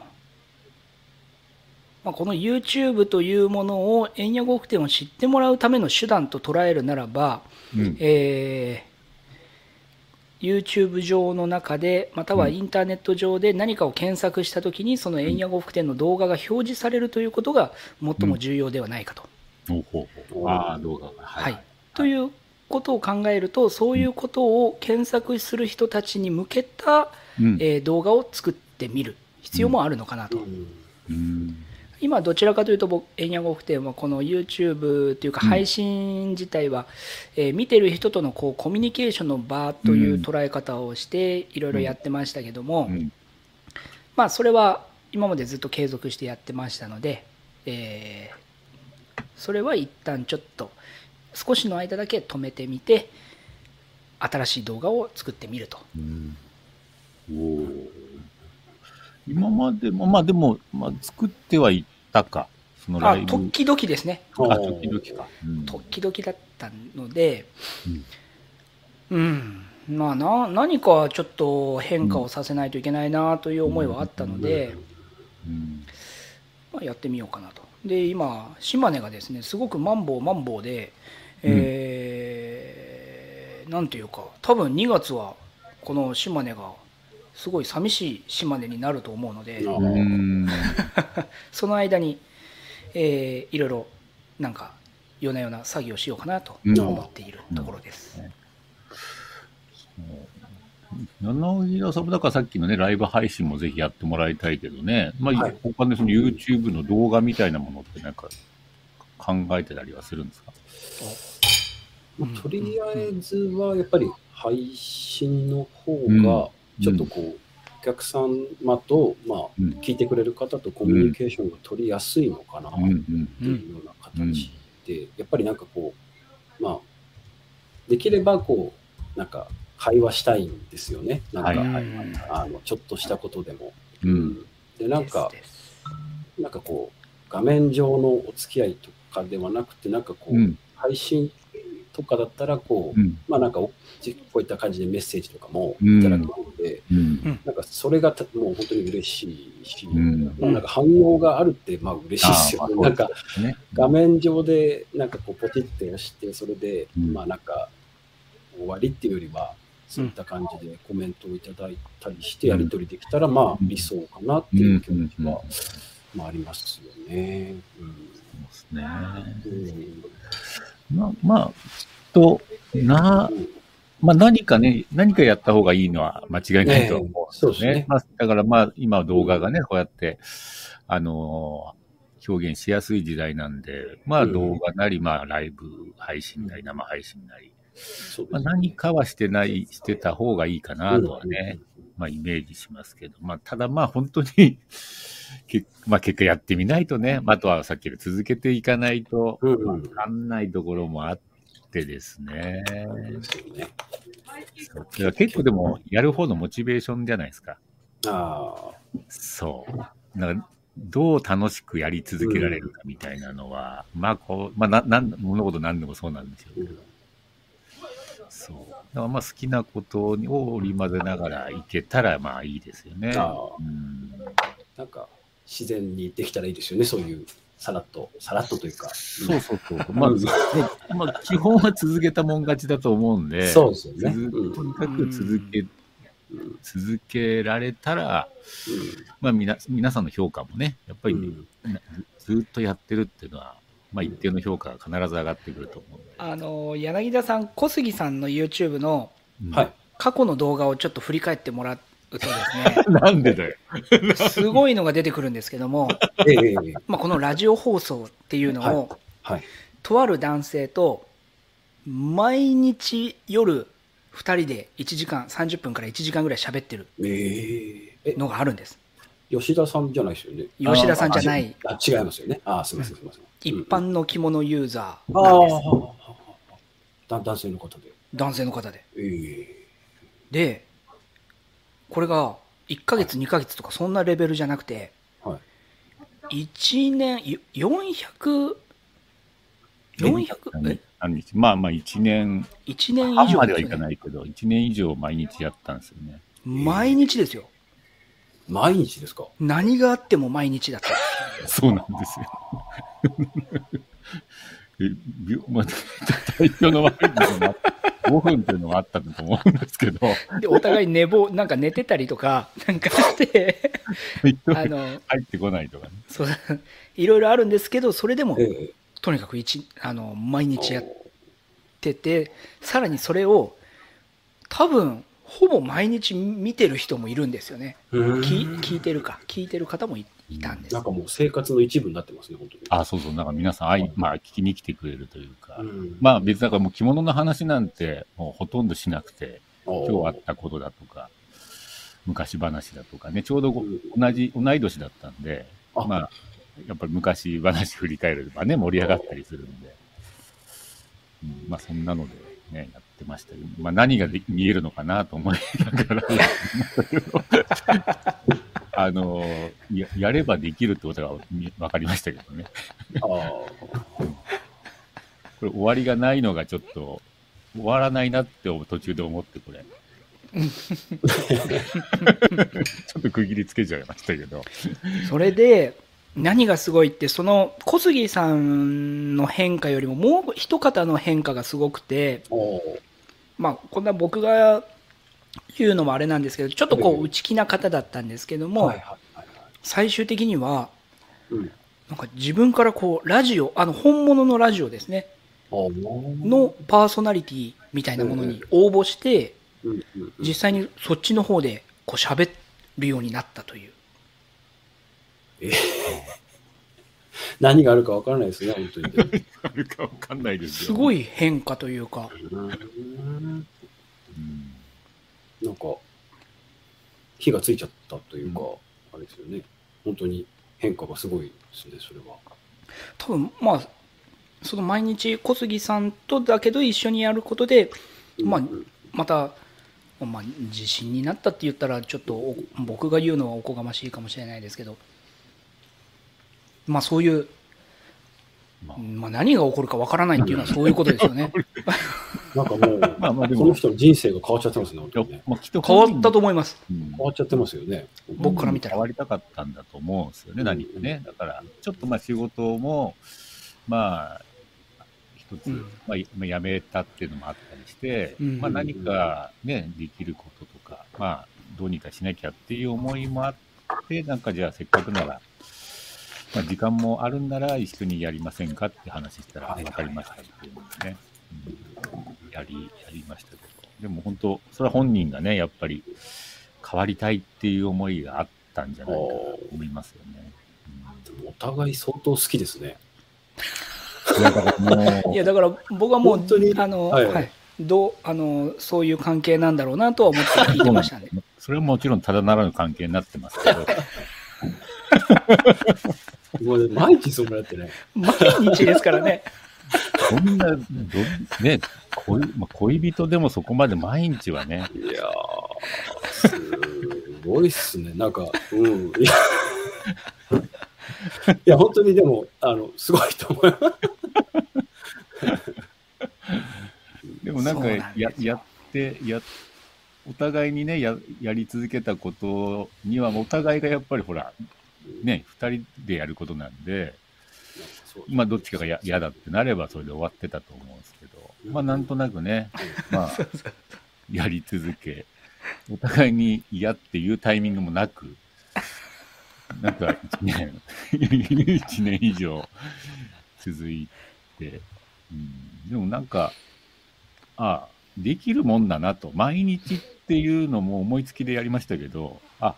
ーまあ、この YouTube というものを円谷呉服店を知ってもらうための手段と捉えるならば、うん。えー YouTube 上の中でまたはインターネット上で何かを検索したときにその円谷呉服店の動画が表示されるということが最も重要ではないかと。ほうほうほう。ああ、動画が。ははい、ということを考えるとそういうことを検索する人たちに向けた、うん。えー動画を作ってみる必要もあるのかなと。うんうん。今どちらかというと僕円谷呉服店はこの YouTube というかうん配信自体は、えー見てる人とのこうコミュニケーションの場という捉え方をしていろいろやってましたけども、うん。まあそれは今までずっと継続してやってましたので、えーそれは一旦ちょっと少しの間だけ止めてみて新しい動画を作ってみると。今までも、まあでも、まあ作ってはいったか。そのラあイブ。時々ですねあ、時々か。うん時々だったので、うん、まあな何かちょっと変化をさせないといけないなという思いはあったので、うんまあ、やってみようかなと。で今島根がですねすごくマンボウマンボウで、うんえーなんていうか多分2月はこの島根がすごい寂しい島根になると思うので、あうん。その間に、えーいろいろなんか夜な夜な作業しようかなとうん。思っているところです。柳田さんもだからさっきのね、ライブ配信もぜひやってもらいたいけどね、まあ、はい。他のその YouTube の動画みたいなものってなんか考えてたりはするんですか？まあとりあえずはやっぱり配信の方うん。がちょっとこう、お客様と、まあ、うん。聞いてくれる方とコミュニケーションが取りやすいのかなとうん。うん。いうような形で、やっぱりなんかこう、まあ、できればこう、なんか会話したいんですよね。なんか、はい。はい。あのちょっとしたことでも。うん。で、なんか、ですです。なんかこう、画面上のお付き合いとかではなくて、なんかこう、うん。配信とかだったら、こう、うん。まあなんかお、こういった感じでメッセージとかもうん。いただけるので、うん。なんかそれがたもう本当に嬉しいし、うん。まあなんか反応があるって、まあ嬉しいですよね。なんか、ね画面上で、なんかこう、ポチって押して、それで、うん。まあなんか、終わりっていうよりは、そういった感じでコメントをいただいたりして、やり取りできたら、まあうん理想かなっていう気持ちうんは、まあありますよね。そうですね。うんまあ、まあ、きっと、な、まあ何かね、何かやった方がいいのは間違いないと思うんですよええそうですね。ね。まあ、だからまあ、今は動画がね、こうやって、あのー表現しやすい時代なんで、まあうん。動画なり、まあライブ配信なり、生配信なり、まあ、何かはしてない、してた方がいいかなとはね、うん。まあイメージしますけど、まあただまあ本当にけ、まあ結果やってみないとね、まああとはさっきの続けていかないと、うんうんわかんないところもあってですね。そう結構でも、やる方のモチベーションじゃないですか。ああ、そう。だからどう楽しくやり続けられるかみたいなのは、まあこう、まあな、なん、物事何でもそうなんですよ。うんそう。だからまあ好きなことを織り交ぜながらいけたらまあいいですよね。うん。なんか自然にできたらいいですよね、そういうさらっと、さらっとというか。そうそうそう。まあ、ねまあ、基本は続けたもん勝ちだと思うんで、そうですよね。とにかく続け、うん続けられたら、まあ、みな皆さんの評価もね、やっぱり、うんなずずっとやってるっていうのは、まあ、一定の評価が必ず上がってくると思う。あの柳田さん小杉さんの YouTube のうんはい。過去の動画をちょっと振り返ってもらうとですね なんでだよ。すごいのが出てくるんですけども、ええまあ、このラジオ放送っていうのを、はい。とある男性と毎日夜2人で1時間30分から1時間ぐらい喋ってるえええ、のがあるんです吉田さんじゃないですよね？吉田さんじゃないあ、違いますよね。あ、すみません、すみません。一般の着物ユーザーああなんですだ男性の方で。男性の方でええでこれが1ヶ月2ヶ月とかそんなレベルじゃなくてはい。1年よ400 400え？何日？まあまあ1年。1年以半上まではいかないけど、1年以上毎日やったんですよね。毎日ですよ。毎日ですか？何があっても毎日だった そうなんですよ。えびまあ、体調の悪いのが5分っていうのがあったと思うんですけど、でお互い寝坊なんか寝てたりとかなんかしてあの入ってこないとかね。そういろいろあるんですけどそれでもええ。とにかく一あの毎日やっててさらにそれを多分ほぼ毎日見てる人もいるんですよね。聞いてるか聞いてる方もいいたんです。なんかもう生活の一部になってますね、本当に。あ、そうそう、なんか皆さん、あい。まあ、聞きに来てくれるというか、うん。まあ別にだからもう着物の話なんてもうほとんどしなくて、今日あったことだとか、昔話だとかね、ちょうどごうん。同じ、同い年だったんで、あ。まあ、やっぱり昔話振り返ればね、盛り上がったりするんで、うんまあそんなのでね、やってましたけど、まあ何がで見えるのかなと思いながら あのや、やればできるってことがみ分かりましたけどね。あこれ終わりがないのがちょっと、終わらないなって途中で思って、これ。ちょっと区切りつけちゃいましたけど。それで何がすごいってその小杉さんの変化よりももう一方の変化がすごくてまあこんな僕が言うのもあれなんですけどちょっとこええう内気な方だったんですけども。最終的にはうん。なんか自分からこうラジオあの本物のラジオですね。ののパーソナリティみたいなものに応募して実際にそっちの方でこう喋るようになったという。何があるかわからないですね、本当に。あるかわかんないですよ。すごい変化というかうんうん。なんか、火がついちゃったというか、あれですよね。本当に変化がすごいですね、それは。多分まあその毎日小杉さんとだけど一緒にやることでまあうん。また、まあ、自信になったって言ったらちょっとお僕が言うのはおこがましいかもしれないですけど。まあそういう、まあ。まあ、何が起こるかわからないっていうのはそういうことですよね なんかもう、まあまあでも。この人の人生が変わっちゃってますね、本いや当にね。まあ、きっと変わったと思います。うん。変わっちゃってますよね。僕から見たら変わりたかったんだと思うんですよね、何かね。だから、ちょっとまあ仕事も、まあ、一つ、うん。まあ、まあ辞めたっていうのもあったりして、うん。まあ何かね、できることとか、まあ、どうにかしなきゃっていう思いもあって、なんかじゃあせっかくなら、まあ時間もあるんなら一緒にやりませんかって話したら、はいわかりましたっていうのでね、うんやり、やりましたけど。でも本当、それは本人がね、やっぱり変わりたいっていう思いがあったんじゃないかなと思いますよね。お互い相当好きですね。うん、いや、だからもう、いやだから僕はもう本当にあの、ははいいどうあのそういう関係なんだろうなとは思って聞いてましたね それはもちろんただならぬ関係になってますけど、毎日そうやってね。毎日ですからねそんな、どね恋、まあ、恋人でもそこまで毎日はね、いやー、すごいっすね。なんか、うん。いや、いや本当にでも、あの、すごいと思います。でもなんかや、やって、や、お互いにね、や、やり続けたことには、お互いがやっぱりほら、ね、二人でやることなんで、まあ、どっちかがや嫌だってなればそれで終わってたと思うんですけど、まあ、なんとなくね、まあ、やり続け、お互いに嫌っていうタイミングもなく、なんか一年、一年以上続いて、うん、でもなんか、ああ、できるもんだなと、毎日っていうのも思いつきでやりましたけど、あ、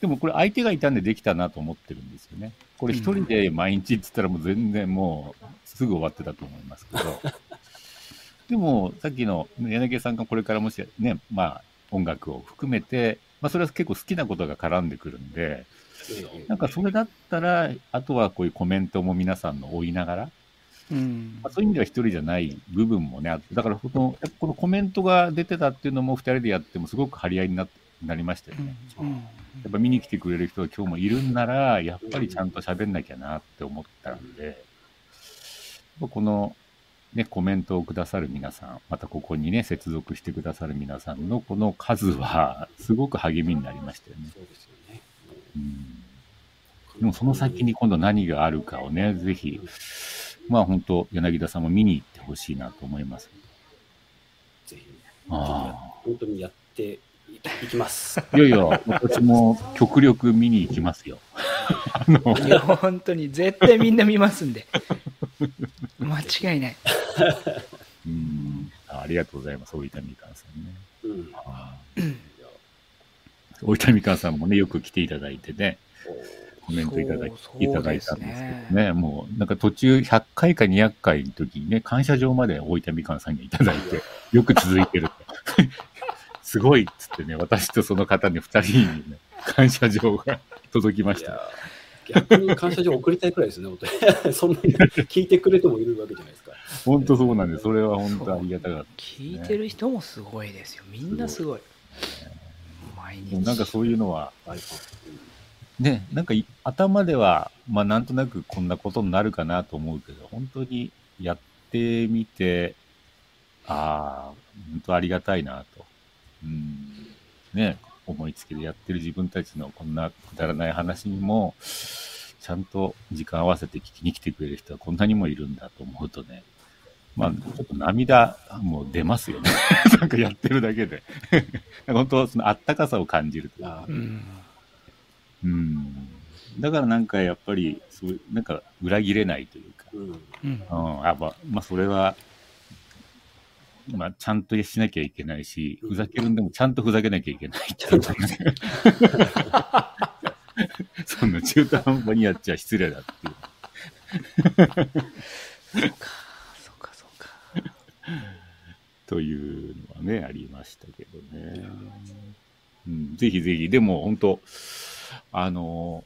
でもこれ相手がいたんでできたなと思ってるんですよね。これ一人で毎日って言ったらもう全然もうすぐ終わってたと思いますけど、でもさっきの柳さんがこれからもしね、まあ音楽を含めて、まあそれは結構好きなことが絡んでくるんで、なんかそれだったら、あとはこういうコメントも皆さんの追いながら、うん。まあ、そういう意味では一人じゃない部分もね、あって、だからこのこのコメントが出てたっていうのも二人でやってもすごく張り合いにななりましたよね。うんやっぱ見に来てくれる人が今日もいるんなら、やっぱりちゃんと喋んなきゃなって思ったんで、この、ね、コメントをくださる皆さん、またここにね、接続してくださる皆さんのこの数は、すごく励みになりましたよね。そうですよね。うんでもその先に今度何があるかをね、ぜひ、まあ本当、柳田さんも見に行ってほしいなと思います。ぜひ、あ本当にやっていきます。あ。いやいや、私も極力見に行きますよ。あの、いや、本当に、絶対みんな見ますんで。間違いない。うんあありがとうございます、大分みかんさんね。うん。大分みかんさんもね、よく来ていただいてね、コメントいただいただいたんですけどね、もうなんか途中100回か200回の時にね、感謝状まで大分みかんさんにいただいて、よく続いてると。すごいっつってね、私とその方に2人にね、感謝状が届きました。逆に感謝状送りたいくらいですね、本当に。そんなに聞いてくれてもいるわけじゃないですか。本当そうなんです。それは本当ありがたかっ聞いてる人もすごいですよ。みんなすごい。毎た。日。もうなんかそういうのは、はいね、なんかい頭では、まあなんとなくこんなことになるかなと思うけど、本当にやってみて、ああ、本当ありがたいなと。うん。ね、思いつきでやってる自分たちのこんなくだらない話にも、ちゃんと時間合わせて聞きに来てくれる人はこんなにもいるんだと思うとね、まあ、ちょっと涙も出ますよね。なんかやってるだけで。本当、そのあったかさを感じるとかあうん。うん。だからなんかやっぱり、そういうなんか裏切れないというか、うんうん。うん、あまあ、まあ、それは、まあ、ちゃんとしなきゃいけないし、ふざけるんでもちゃんとふざけなきゃいけないっていうね そんな中途半端にやっちゃ失礼だっていう。そうか、そうか、そうか。というのはね、ありましたけどね。うん、ぜひぜひ、でも本当、あの、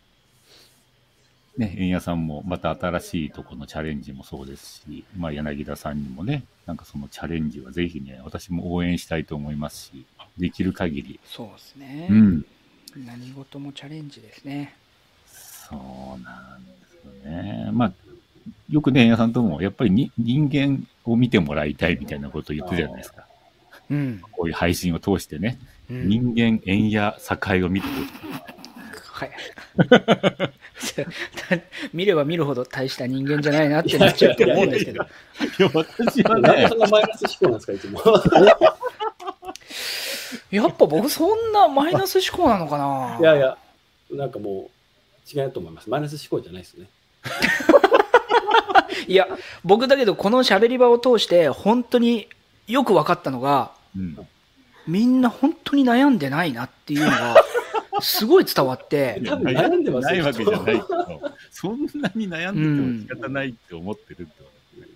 ね、円谷さんもまた新しいとこのチャレンジもそうですし、まあ柳田さんにもね、なんかそのチャレンジはぜひね、私も応援したいと思いますし、できる限り、そうですね。うん、何事もチャレンジですね。そうなんですよね。まあ、よくね、円谷さんとも、やっぱりに人間を見てもらいたいみたいなことを言ってるじゃないですか。うん。こういう配信を通してね、うん、人間、円谷、境を見てほしいはい。見れば見るほど大した人間じゃないなってなっちゃうと思うんですけど。いや、私はねそん、なマイナス思考なんですか、いつも。やっぱ僕そんなマイナス思考なのかな？いやいや、なんかもう、違うと思います。マイナス思考じゃないですね。いや、僕だけどこの喋り場を通して本当によく分かったのが、うん、みんな本当に悩んでないなっていうのが、すごい伝わって、多分悩んでますよないわけじゃないけど、そんなに悩んでても仕方ないって思ってるってことね。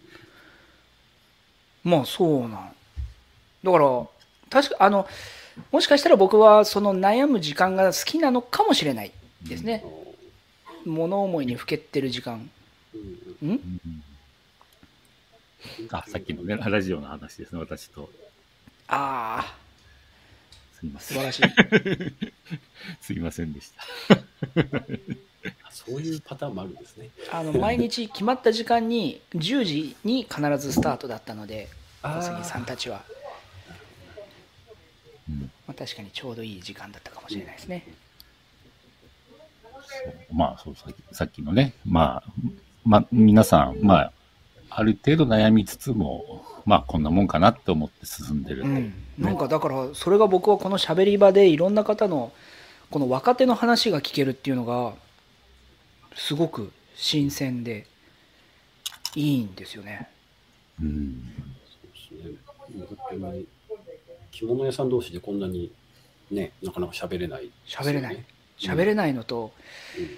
まあそうなん。だから、確か、あの、もしかしたら僕はその悩む時間が好きなのかもしれないですね。物思いにふけってる時間。うんん？うんあ、さっきのね、ラジオの話ですね、私と。ああ、すいません。素晴らしい。すいませんでした。そういうパターンもあるんですね。あの毎日決まった時間に10時に必ずスタートだったので小杉さんたちは、うんまあ、確かにちょうどいい時間だったかもしれないですね。まあそうさっき、さっきのね、まあ、まあ、皆さん、まあ、ある程度悩みつつも、まあ、こんなもんかなって思って進んでる。うん、なんかだからそれが僕はこのしゃべり場でいろんな方のこの若手の話が聞けるっていうのがすごく新鮮でいいんですよね。うん。そうですね。着物屋さん同士でこんなにね、なかなか喋れない、喋れないね。喋れないのと、うん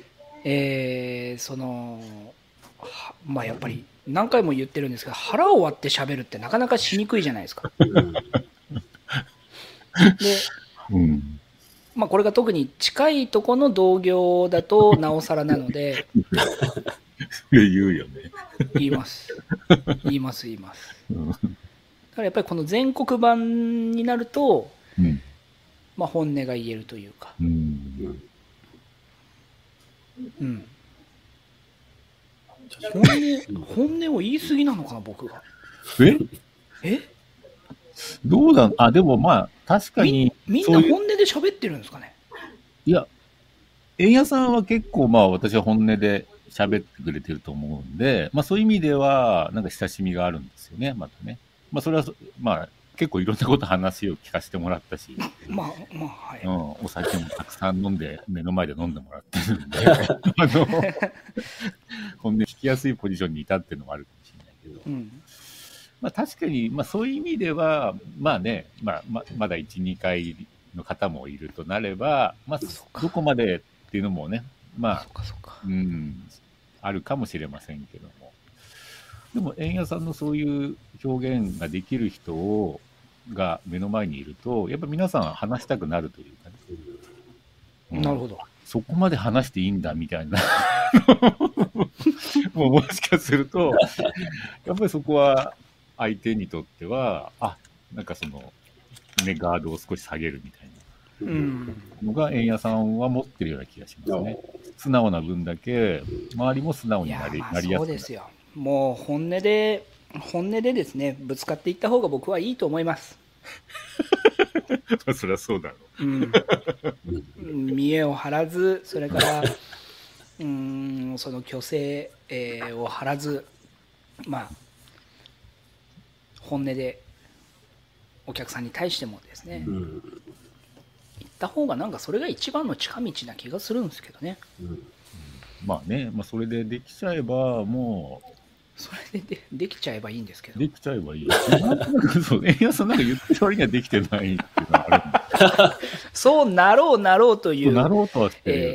えーそのはまあやっぱり何回も言ってるんですけど腹を割って喋るってなかなかしにくいじゃないですか。うんでうん。まあ、これが特に近いとこの同業だとなおさらなので 言うよね。言います言います言いますうんだからやっぱりこの全国版になると、うん。まあ、本音が言えるというか、う。うんんうん、本音本音を言い過ぎなのかな僕が。え？え？どうだあ、でもまあ、確かにみ、みんな本音で喋ってるんですかね？いや、円屋さんは結構まあ私は本音で喋ってくれてると思うんで、まあそういう意味では、なんか親しみがあるんですよね、またね。まあそれはそ、まあ結構いろんなこと話を聞かせてもらったし、まあまあはい、うん、お酒もたくさん飲んで、目の前で飲んでもらってるんで、あの、本音聞きやすいポジションにいたっていうのもあるかもしれないけど、うん。まあ確かに、まあそういう意味では、まあね、まあままだ1、2回の方もいるとなれば、まあどこまでっていうのもね、まあそっかそっか。うん、あるかもしれませんけども。でも、円屋さんのそういう表現ができる人を、が目の前にいると、やっぱ皆さん話したくなるというかね。うん。なるほど。そこまで話していいんだみたいな。もうもしかすると、やっぱりそこは相手にとっては、あ、なんかその、ね、ガードを少し下げるみたいうん。なのが、円屋さんは持ってるような気がしますね。素直な分だけ、周りも素直いになりやまあなりやすくなる。そうですよ。もう本音で本音でですねぶつかっていった方が僕はいいと思います、まあそりゃそうだろう。ん、うん。見栄を張らずそれから うーんその虚勢、えーを張らずまあ本音でお客さんに対してもですね、言うん。った方がなんかそれが一番の近道な気がするんですけどね。うん。う。まあね、まあそれでできちゃえば、もそれででできちゃえばいいんですけう、どできちゃえばいい。なんとなくそう、円屋さんなんか言ってる割にはできてないっていうのはあるん そうなろうなろうというなろうとはしてるよね。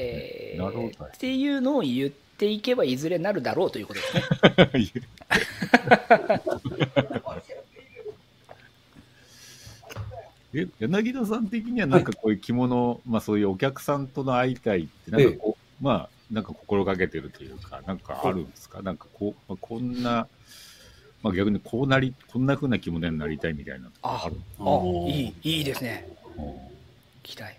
えなろうとはーっていうのを言っていけばいずれなるだろうということですね。え、柳田さん的にはなんかこういう着物、まあそういうお客さんとの会いたいって、なんかこう、まあ、なんか心がけてるというか、なんかあるんですか？なんかこう、まあ、こんな、まあ逆にこうなり、こんな風な着物になりたいみたいなのあある。あ、いい、いいですね。うん聞きたい。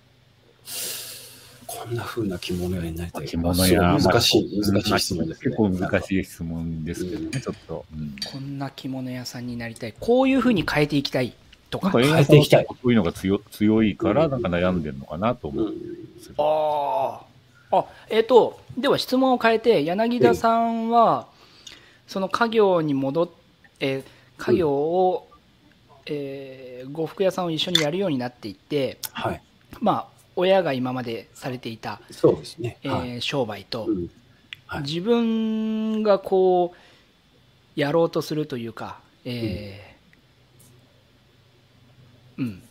こんな風な着物屋になりたい。着物屋難しい、まあ難しい質問ですね。結構難しい質問ですけどね、うんちょっと。うんこんな着物屋さんになりたい。こういうふうに変えていきたいとか？変えていきたいそういうのが強強いから、なんか悩んでるのかなと思ううんんですよ。ああ。あ、えっ、と、では質問を変えて、柳田さんは、その家業に戻っえー家業を、えー呉服屋さんを一緒にやるようになっていって、はい。まあ、親が今までされていた、そうですね。えーはい。商売と、うん。はい。自分がこうやろうとするというか、えーうん、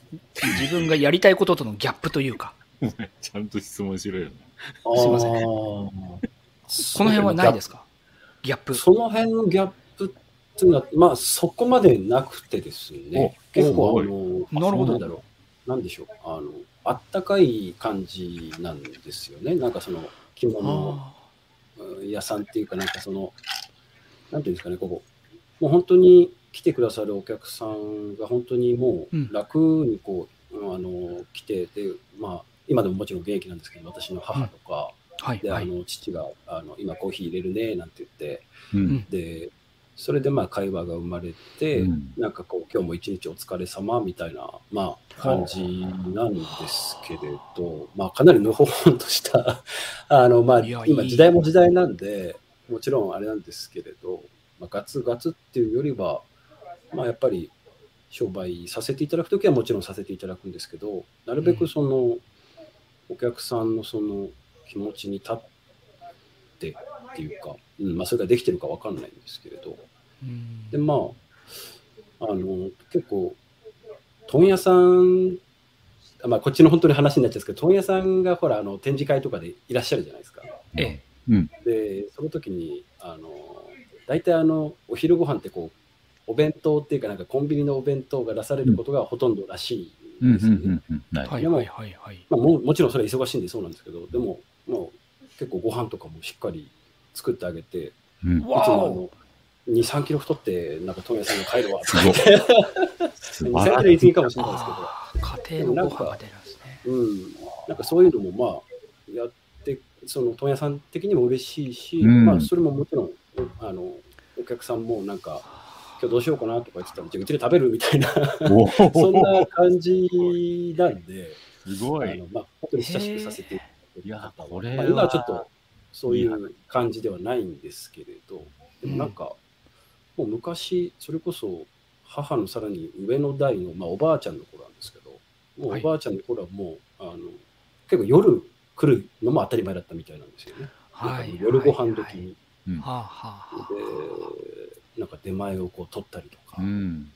自分がやりたいこととのギャップというか、ちゃんと質問しろよね。すいません。ん。この辺はないですか？ギャップ。その辺のギャップっていうのは、まあ、そこまでなくてですね、お結構、おあの、なるほどなんだ。ろう、なんでしょう、あの、あったかい感じなんですよね。なんかその、着物屋さんっていうか、なんかその、なんていうんですかね、ここ、もう本当に来てくださるお客さんが本当にもうん。う楽にこう、うんあの、来て、で、まあ、今でももちろん現役なんですけど、私の母とか、ーはい、で、はい。あの、父が、あの、今コーヒー入れるね、なんて言って、うん。で、それでまあ会話が生まれて、うんなんかこう、今日も一日お疲れ様みたいな、まあ、感じなんですけれど、まあ、かなりのほほんとした、あの、まあ、今時代も時代なんで、もちろんあれなんですけれど、まあ、ガツガツっていうよりは、まあ、やっぱり商売させていただくときはもちろんさせていただくんですけど、なるべくその、お客さんのその気持ちに立ってっていうか、うんまあ、それができてるかわかんないんですけれど、うん。で、まあ、あの、結構、問屋さん、まあ、こっちの本当に話になっちゃうんですけど、問屋さんがほら、あの、展示会とかでいらっしゃるじゃないですか。えで、その時に、あの、大体あの、お昼ご飯ってこう、お弁当っていうか、なんかコンビニのお弁当が出されることがほとんどらしうんうんいんですよね。うんうん。なえ。るはいはいはいはい。まあ、ももちろんそれは忙しいんでそうなんですけど、でも、もう結構ご飯とかもしっかり作ってあげて、いうんつわおもあの、2、3キロ太って、なんか問屋さんが帰るわって、素2、3晴らしい。キロ言い過ぎかもしれないですけど、ああ、家庭のご飯が出るんですね。うん、なんかそういうのもまあやってその問屋さん的にも嬉しいし、うんまあ、それももちろんあのお客さんもなんか今日どうしようかなとか言ってたらじゃあうちで食べるみたいな。お そんなお感じなんで、すごい。あのまあ、本当に親しくさせていただいていや、これまあ、今ははちょっとそういう感じではないんですけれど、でもなんか、もう昔、それこそ母のさらに上の代の、まあ、おばあちゃんの頃なんですけど、もうはいおばあちゃんの頃はもう、あの結構夜来るのも当たり前だったみたいなんですよね。はい。夜ご飯時に。うんはあはあはで、なんか出前をこう取ったりとか、うん。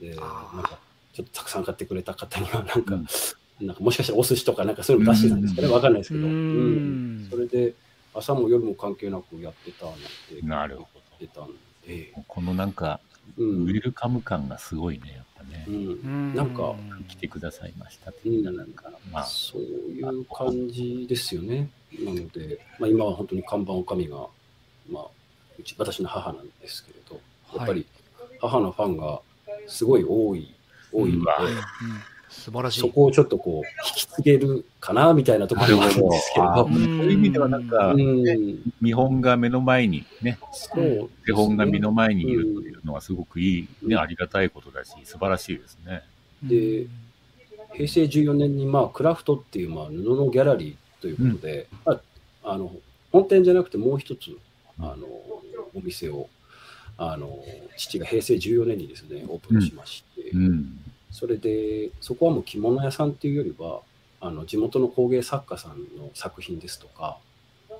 で、なんかちょっとたくさん買ってくれた方には、なんか、うん。なんかもしかしたらお寿司とかなんかそういうの出してたんですかね、うん。わかんないですうけど。うん。ん。そ。れで朝も夜も関係なくやってたなんてなるほ言ってたんで、ど。このなんか、うん。ウェルカム感がすごいね、やっぱね。う。ん。うん。なんか来てくださいましたって。うん。いうなんか、まあ、そういう感じですよね。なので、まあ、今は本当に看板おかみが、まあ、うち私の母なんですけれど、やっぱり母のファンがすごい多い、多いので、うわ。うんうん。素晴らしい。そこをちょっとこう引き継げるかなみたいなところもあるんですけれど。そういう意味ではなんか、うん、見本が目の前にね、手本が目の前にいるというのはすごくいい、ね、うんありがたいことだし、素晴らしいですね。で平成14年に、まあ、クラフトっていう、まあ、布のギャラリーということで、まあ、あの本店じゃなくてもう一つあのお店をあの父が平成14年にですねオープンしまして、うん。それでそこはもう着物屋さんっていうよりはあの地元の工芸作家さんの作品ですとか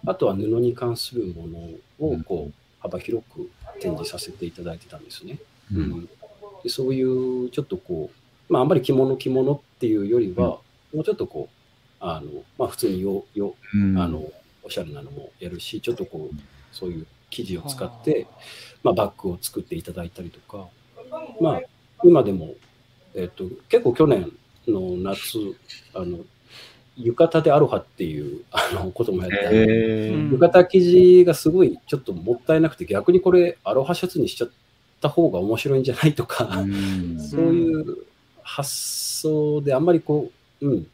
あとは布に関するものをこう幅広く展示させていただいてたんですね。う。うんん、でそういうちょっとこう、まあ、あんまり着物着物っていうよりは、もうちょっとこうあの、まあ、普通によようん。あのおしゃれなのもやるしちょっとこうそういう生地を使って、まあ、バッグを作っていただいたりとか、まあ、今でも、えっと結構去年の夏あの浴衣でアロハっていうあのこともやって、へー。うん浴衣生地がすごいちょっともったいなくて逆にこれアロハシャツにしちゃった方が面白いんじゃないとか、うん。そういう発想であんまりこう、うん、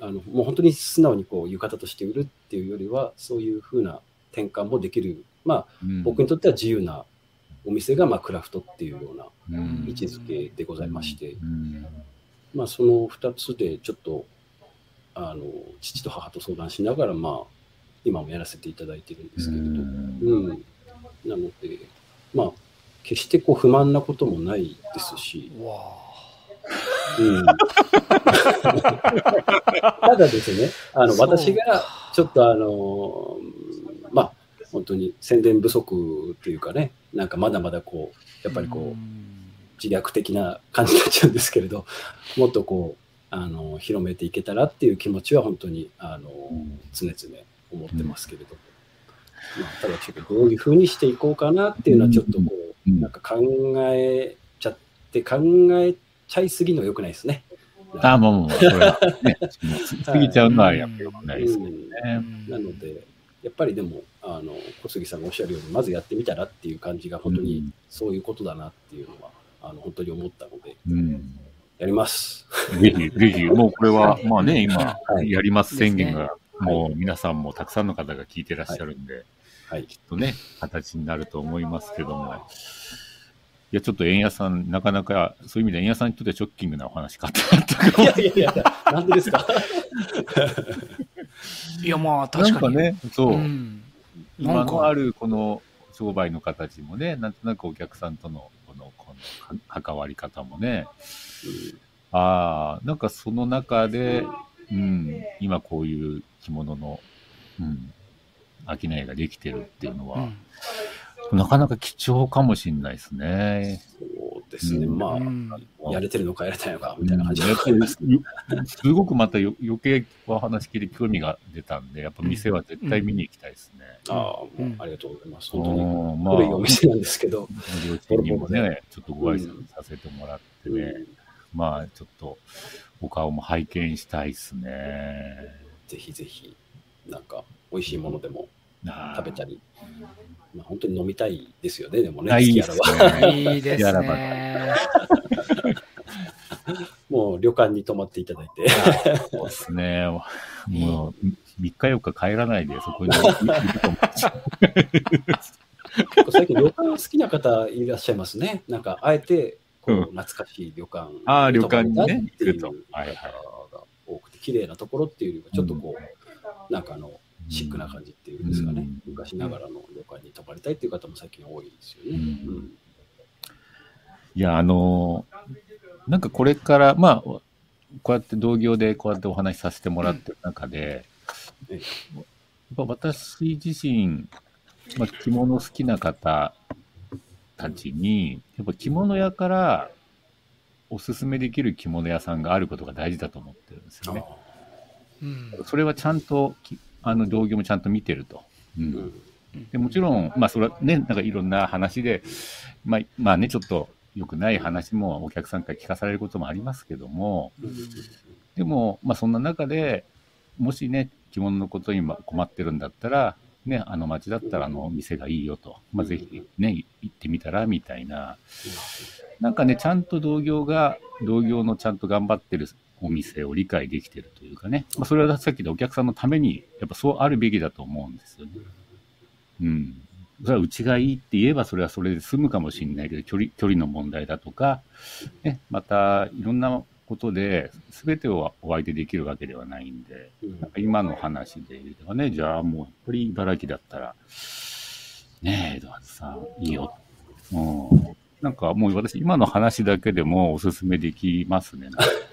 あのもう本当に素直にこう浴衣として売るっていうよりはそういう風な転換もできる、まあ、うん。僕にとっては自由なお店がまあクラフトっていうようなうん。位置づけでございまして、うん。まあ、その2つでちょっとあの父と母と相談しながら、まあ、今もやらせていただいてるんですけれど、うん、なので、まあ、決してこう不満なこともないですし、わうん、ただですね、あの私がちょっとあの、まあ、本当に宣伝不足というかね、なんかまだまだこう、やっぱりこう、ん。自虐的な感じになっちゃうんですけれど、もっとこう、あの広めていけたらっていう気持ちは本当にあの常々思ってますけれど、まあ、ただちょっとどういうふうにしていこうかなっていうのはちょっとこう、うん。なんか考えちゃって考えちゃいすぎるのは良くないですね。あ、もう、もう、それはね、過ぎちゃうのはやっぱ良くないですけどね。うん。なので、やっぱりでも、あの小杉さんがおっしゃるように、まずやってみたらっていう感じが、本当にうんそういうことだなっていうのは、あの本当に思ったので、うん。やります。ぜひ、ぜひ、もうこれは、まあね、今、はいやります宣言が、もう皆さんもたくさんの方が聞いてらっしゃるんで、はい。きっとね、形になると思いますけども。いや、ちょっと円谷さん、なかなか、そういう意味で円谷さんにとってショッキングなお話かったかいもやいやいや、なんでですか？いや、まあ、な確かに。んかね、そう、うん。今のあるこの商売の形もね、なんとなくお客さんとのこのこの関わり方もね、ああ、なんかその中で、うん、今こういう着物の、うん、商いができてるっていうのは、うん、なかなか貴重かもしれないですね。そうですね。うん、まあ、やれてるのかやれてないのかみたいな感じで。すごくまたよ余計お話聞いて興味が出たんで、やっぱ店は絶対見に行きたいですね。ああ、もうありがとうございます。本当に古いお店なんですけど。両親にもね、ちょっとご挨拶させてもらってね、まあちょっとお顔も拝見したいですね。ぜひぜひ、なんか美味しいものでも食べたり、まあ、本当に飲みたいですよね、でもね、いいですね。いいですね。もう旅館に泊まっていただいて。そうですね。もう3日4日帰らないで、そこに。結構最近旅館好きな方いらっしゃいますね。なんか、あえて、こう、懐かしい旅館、うん、ああ、旅館にね、行くと。はいはい。多くて、綺麗なところっていうよりは、ちょっとこう、なんかあの、シックな感じっていうんですかね、うん、昔ながらの旅館に泊まりたいっていう方も最近多いですよね。うん、いや、あのー、なんかこれから、まあ、こうやって同業でこうやってお話しさせてもらってる中で、やっぱ私自身、まあ、着物好きな方たちに、やっぱ着物屋からおすすめできる着物屋さんがあることが大事だと思ってるんですよね。うん、それはちゃんとあの同業もちゃんと見てると。うん、でもちろん、まあ、それはね、なんかいろんな話で、まあ、まあね、ちょっと良くない話もお客さんから聞かされることもありますけども、でも、まあ、そんな中でもしね、着物のことに困ってるんだったら、ね、あの町だったらあの店がいいよと、まあ、ぜひね、行ってみたらみたいな、なんかね、ちゃんと同業が、同業のちゃんと頑張ってるお店を理解できてるというかね、まあ、それはさっきのお客さんのために、やっぱそうあるべきだと思うんですよね。うん。それはうちがいいって言えばそれはそれで済むかもしれないけど、距離、距離の問題だとか、ね、またいろんなことで全てをお相手できるわけではないんで、なんか今の話で言えばね、じゃあもうやっぱり茨城だったら、ねえ、エドワさん、いいよ。うん。なんかもう私、今の話だけでもおすすめできますね。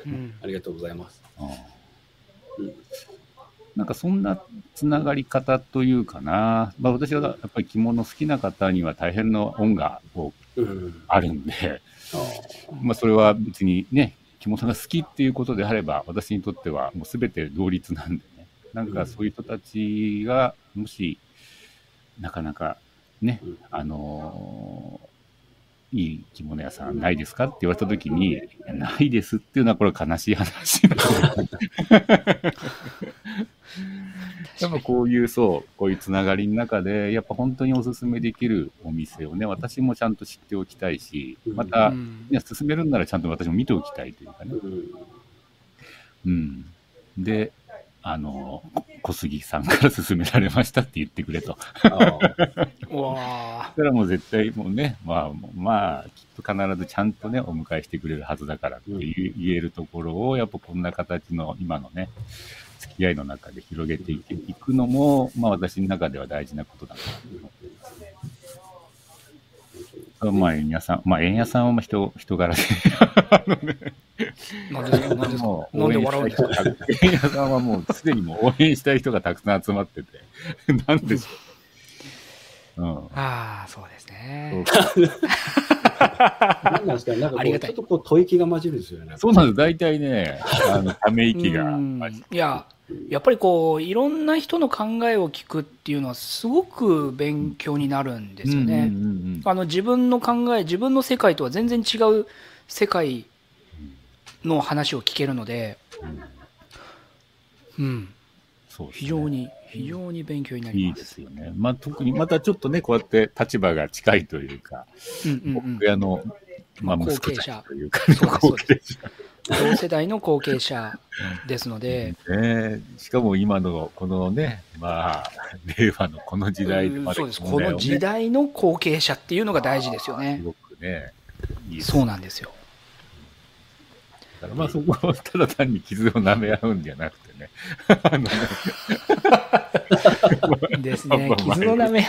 うん、ありがとうございます。うん、なんかそんなつながり方というかな、まあ、私はやっぱり着物好きな方には大変な恩があるんで、うん、まあそれは別にね、着物が好きっていうことであれば、私にとってはもう全て同率なんでね、なんかそういう人たちが、もし、なかなかね、あのーいい着物屋さんないですか？って言われたときに、ないですっていうのはこれ悲しい話なやっぱこういうそう、こういうつながりの中で、やっぱ本当におすすめできるお店をね、私もちゃんと知っておきたいし、また、いや、進めるんならちゃんと私も見ておきたいというかね。うん。で、あの、小杉さんから勧められましたって言ってくれと。わそれはもう絶対もうね、まあ、まあ、きっと必ずちゃんとね、お迎えしてくれるはずだからって言えるところを、やっぱこんな形の今のね、付き合いの中で広げていくのも、まあ私の中では大事なことだなと思ってますね。まあ、円屋さん、まあ、円屋さんは人、人柄で。あのね、なんで、なんで、なんで笑うんですか円屋さんはもうすでにもう応援したい人がたくさん集まってて、なんでしょう。うん、ああ、そうですね。何なんですか。なんかちょっとこう吐息が混じるんですよね。そうなんです。大体ね、あの、ため息がいや、やっぱりこういろんな人の考えを聞くっていうのはすごく勉強になるんですよね。あの自分の考え自分の世界とは全然違う世界の話を聞けるので、うん、そう、ね、非常に非常に勉強になります。いいですよね。まあ特にまたちょっとねこうやって立場が近いというか、うんうんうん、僕あのまあ息子者というか、ね、後継者。同世代の後継者ですので。ね、しかも今のこのね、まあ、令和のこの時代でまで、ね、そうです。この時代の後継者っていうのが大事ですよね。すごくね。いいそうなんですよ。ったら、まあそこはただ単に傷を舐め合うんじゃなくてね。あのね ですねまあ。傷の舐め合い。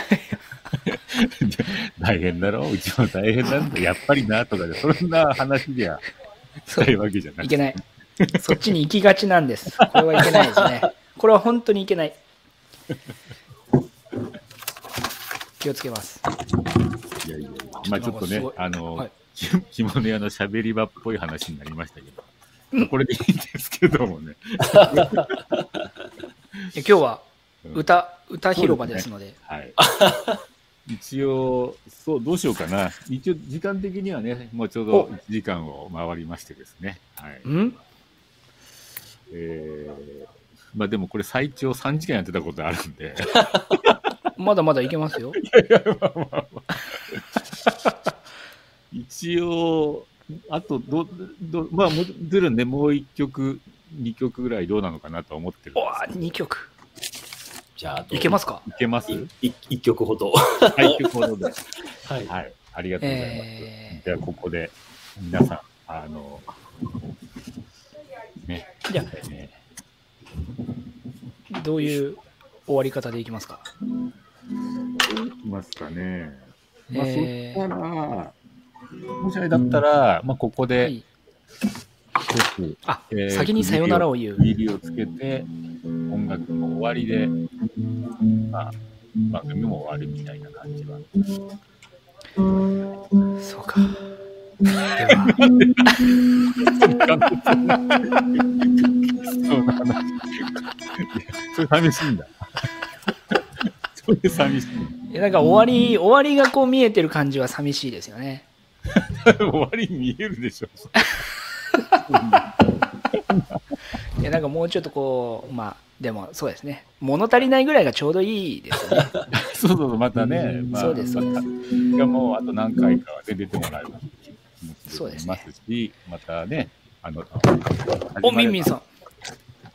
大変だろうちも大変なんだ。やっぱりな、とかで、そんな話じゃしたいわけじゃないけない。そっちに行きがちなんです。これはいけないですね。これは本当にいけない。気をつけます。いやいやまあちょっとねあの、はいき着物屋の喋り場っぽい話になりましたけど、これでいいんですけどもね。今日はうん歌、歌広場ですので、はい。一応、そう、どうしようかな。一応、時間的にはね、もうちょうどお1時間を回りましてですね。はい。ん？えー、まあでもこれ最長3時間やってたことあるんで、まだまだいけますよ。一応、あとど、ど、まあ、もちろんね、もう1曲、2曲ぐらいどうなのかなとは思ってるんおですけど2曲。じゃあ、いけますか？いけます？いい一曲ほど。はい、曲ほどで。はい。はい、ありがとうございます。えじゃあ、ここで、皆さん、あの、ね、ー、じゃねあ、どういう終わり方でいきますか？いきますかね。まあ、えーそしたら、もしあれだったら、まあ、ここで、あ、えー先にさよならを言う区。切りをつけて、音楽の終わりで、まあ、番組も終わるみたいな感じは。そうか。では、そうな話。それ寂しいんだ。それ寂しい。いやなんか終わり、終わりがこう見えてる感じは寂しいですよね。終わり見えるでしょ。いやなんかもうちょっとこう、まあ、でもそうですね。物足りないぐらいがちょうどいいですよね。そうそうまたね、まあ、そうですそうでもうあと何回かは、ね、出てもらえる気持ちそうですねまたね、あの、お、ミンミンさん。ん。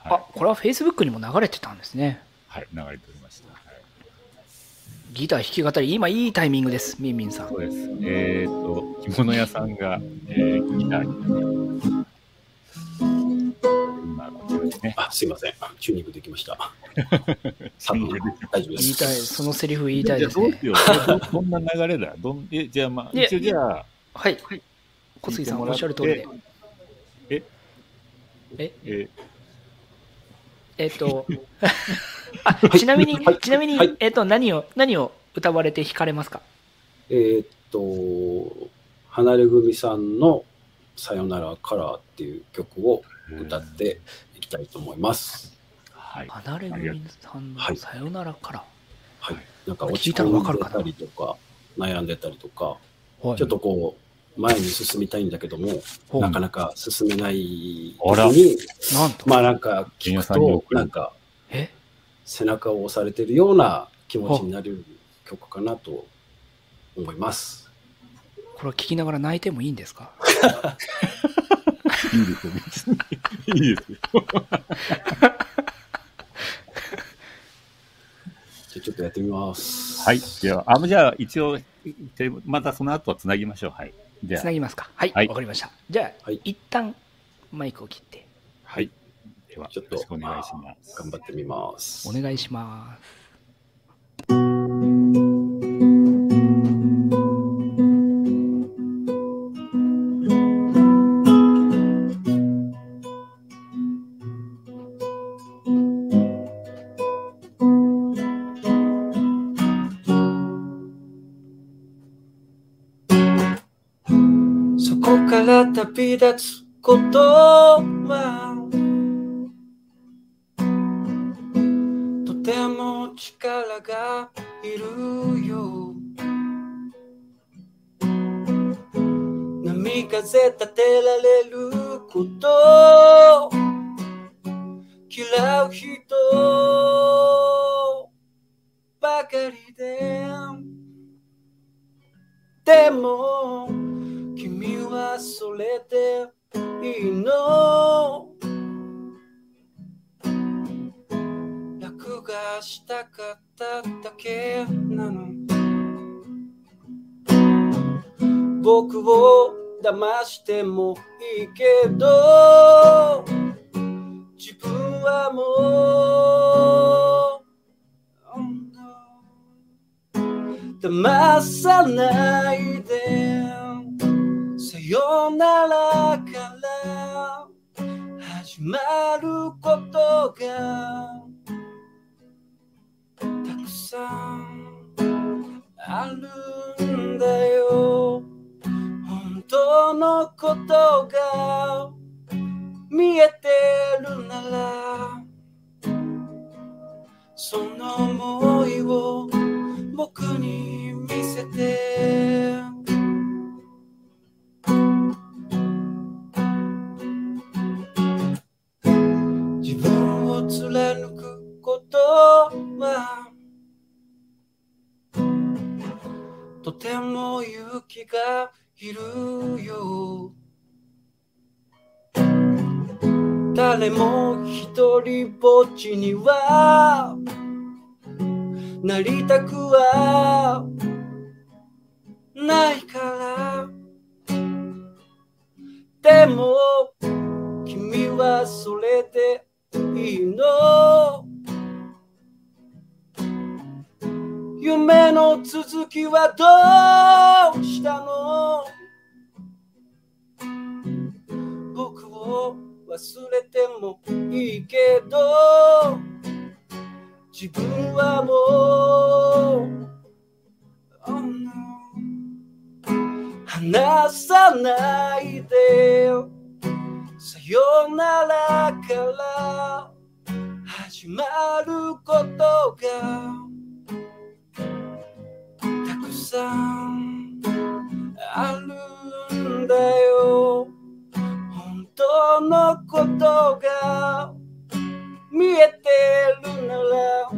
あ、これは Facebook にも流れてたんですね。はい、流れておりました。はいギター弾き語り、今いいタイミングです、ミンミンさんそ。うです。えっ、と、着物屋さんが、えー、ギターになって、今、こちらでね、あ、すいません。チューニングできました。さ大丈夫です。言いたい、そのセリフ言いたいですね。じゃあどうしようどどんな流れだどんえじゃあまあ、一応じゃあ、はい。小杉さん、おっしゃる通りで。え？え？え？えっと、あちなみに、はい。ちなみに、はい。えっと、何を、何を歌われて弾かれますか？えーっと、離れ組さんのさよならカラーっていう曲を歌っていきたいと思います。はい。離れ組さんはい。のさよならから。はい。なんか落ち込んでわかるかなたりとか、悩んでたりとか、はい。ちょっとこう、前に進みたいんだけども、なかなか進めない時に、なんと、まあなんか聞く皆さんにと、送る。なんかえ背中を押されてるような気持ちになる曲かなと思います。これを聞きながら泣いてもいいんですか？いいですよ、別に。いいですよ。じゃあちょっとやってみます。はい。では、あ、じゃあ、一応、でまたその後はつなぎましょう。はい。じゃあつな、ぎますかはい、わ、はいかりました。じゃあ、はい一旦マイクを切って、はい。では、ちょっとお願いします。頑張ってみます。お願いします。そこから旅立つことはがいるよ。波風立てられること。嫌う人。ばかりででも君はそれでいいの。がしたかっただけなの。僕を騙してもいいけど自分はもう騙さないで。さよならから始まることがんあるんだよ。本当のことが見えてるならその想いを僕に見せて。ても勇気がいるよ。誰も一人ぼっちにはなりたくはないから。でも君はそれでいいの。夢の続きはどうしたの？僕を忘れてもいいけど自分はもう Oh no 離さないでよ。さよならから始まることがさんあるんだよ。本当のことが見えてるなら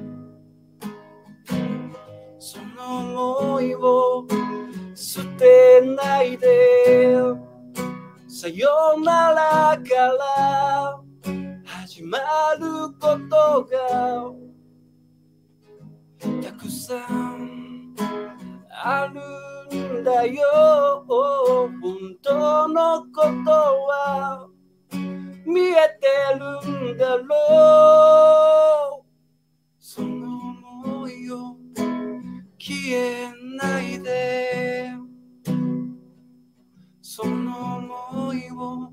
その想いを捨てないでさよならから始まることがたくさんあるんだよ。本当のことは見えてるんだろう。その想いを消えないで。その想いを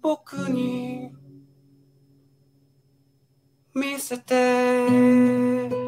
僕に見せて。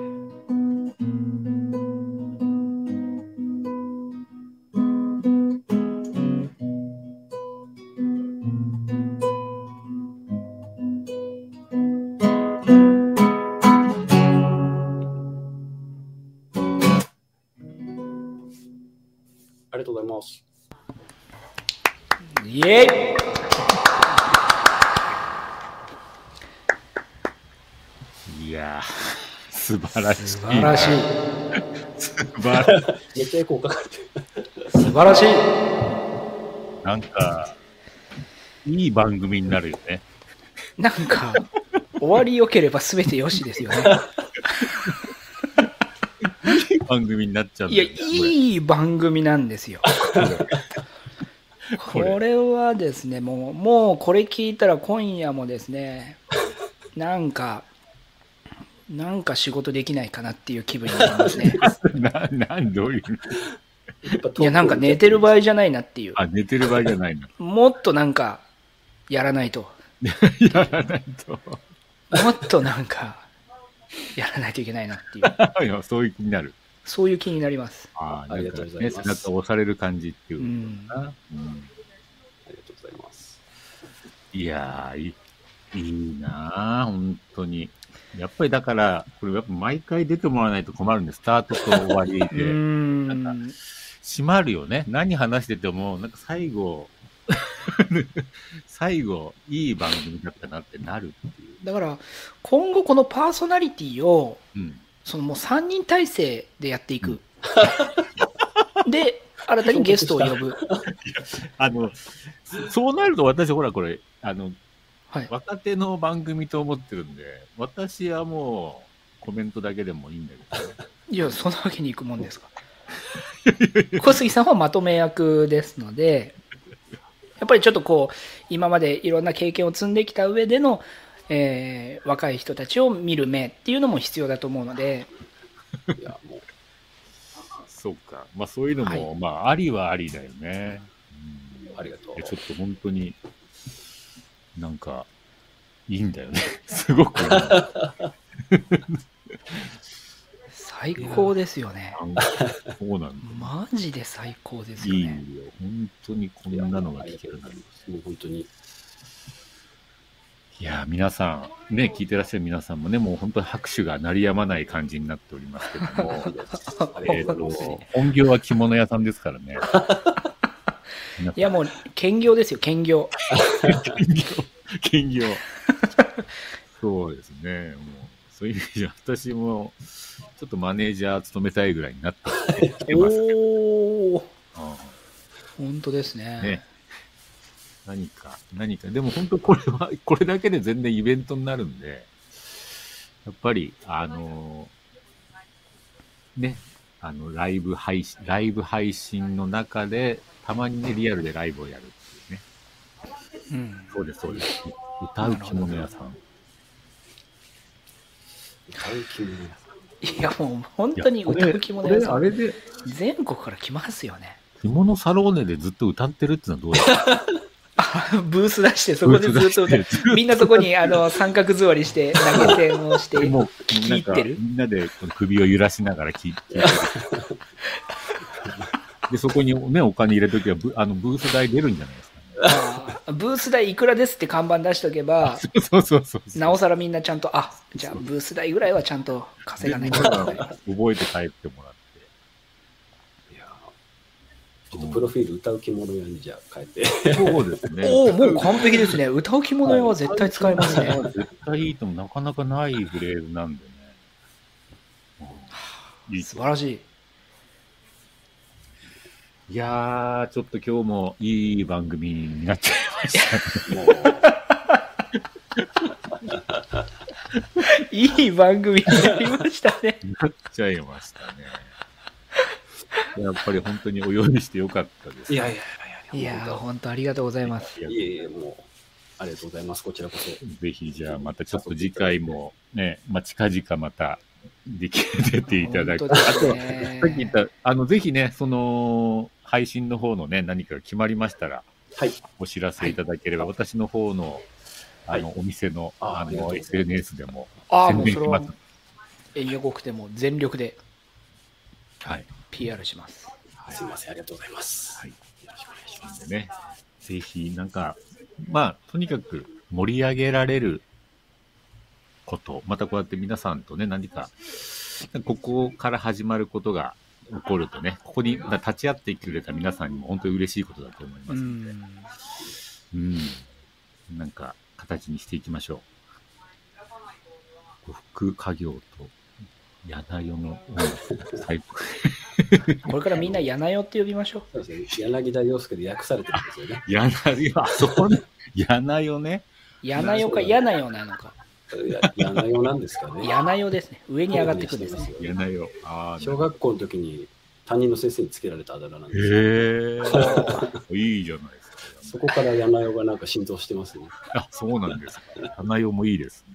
晴らしい。素晴らしい。素晴らしい。めっちゃエコーかかって素晴らしい。なんか、いい番組になるよね。なんか、終わり良ければ全て良しですよね。いい番組になっちゃうんいや。いい番組なんですよ。これこれはですね、もう、もうこれ聞いたら今夜もですね、なんか、なんか仕事できないかなっていう気分になりますね。な、なん、どういう。いや、なんか寝てる場合じゃないなっていう。あ、寝てる場合じゃないの。もっとなんか、やらないと。やらないと。もっとなんか、やらないといけないなっていう。いやそういう気になる。そういう気になります。あありがとうございますなんかね、背中押される感じっていううこんと。かな。うんありがとうございます。いやー、いいいいなあ本当に。やっぱりだから、これやっぱ毎回出てもらわないと困るんで、スタートと終わりで。ん。閉まるよね。何話してても、なんか最後、最後、いい番組だったなってなるっていう。だから、今後このパーソナリティを、うん。そのもう3人体制でやっていく。で、新たにゲストを呼ぶ。あの、そうなると私、ほら、これ、あの、はい。若手の番組と思ってるんで、私はもう、コメントだけでもいいんだけど、いや、そんなわけにいくもんですか。小杉さんはまとめ役ですので、やっぱりちょっとこう、今までいろんな経験を積んできた上での、えー若い人たちを見る目っていうのも必要だと思うので、いや、もう、そうか。まあそういうのも、はいまあありはありだよね。うんありがとう。ちょっと本当に、なんか、いいんだよね。すごく。最高ですよね。そうなんだよ。マジで最高ですよいいよね。。本当にこんなのが聞けるなんて本当に。いやー、皆さん、ね、聞いてらっしゃる皆さんもね、もう本当に拍手が鳴りやまない感じになっておりますけども、えっと、本業は着物屋さんですからね。いやもう、兼業ですよ、兼業。兼業、兼業。そうですね。もう、そういう意味では、私も、ちょっとマネージャー務めたいぐらいになってますおー、うん本当ですね。ね。何か、何か。でも本当これは、これだけで全然イベントになるんで、やっぱり、あのね、あの、ライブ配信、ライブ配信の中で、たまにね、リアルでライブをやるっていうね。うん、そうです、そうです。歌う着物屋さん。歌う気もいやもう本当に歌う着物屋さん、あれで、全国から来ますよね。着物サローネでずっと歌ってるってのはどうですかあブース出して、そこでずっと歌う。みんなそこにあの三角座りして、投げ銭をして、もう、聞き入ってる？みんなでこの首を揺らしながら聞い聞いてる。で、そこにね、お金入れときはブ、あの、ブース代出るんじゃないですかね。ブース代いくらですって看板出しとけば、そうそうそうそう。なおさらみんなちゃんと、あじゃあブース代ぐらいはちゃんと稼がないと。覚えて帰ってもらって。いやちょっとプロフィール歌う着物屋にじゃあ変えて。そうですね。おお、もう完璧ですね。歌う着物屋は絶対使えますね。絶対いいともなかなかないフレーズなんでね。うんいい素晴らしい。いやー、ちょっと今日もいい番組になっちゃいましたね。もう、いい番組になりましたね。なっちゃいましたね。やっぱり本当にお呼びしてよかったです。いやいやいいやー、本当ありがとうございます。いやいえいえ、もう、ありがとうございます。こちらこそ。ぜひじゃあまたちょっと次回もね、まあ、近々またでき出ていただく。本当ですあとさっき言った、あの、ぜひね、その、配信の方のね、何かが決まりましたら、はい。お知らせいただければ、私の方の、あの、はお店の、あの、ございます SNS でも、ああ、宣もうそれは伝します。遠慮国でも全力ではい。PR します。すみません、ありがとうございます。はい。よろしくお願いしまなんでね、ぜひ、なんか、まあ、とにかく盛り上げられること、またこうやって皆さんとね、何か、ここから始まることが起こるとね、ここに立ち会ってくれた皆さんにも本当に嬉しいことだと思いますうので、ん。うん、なんか、形にしていきましょう。副家業と柳代の音楽、最高。これからみんな柳代って呼びましょう。そうですね。柳田洋介で訳されてるんですよね。柳代、あそこね、柳代ね。柳代か柳代なのか。柳代なんですかね。柳代ですね。上に上がってくるんですね。よ。柳代。ああ、小学校の時に担任の先生につけられたあだ名なんですよ。へえ。いいじゃないですか。そこから柳代がなんか浸透してますね。あ、そうなんですか。花代もいいですね。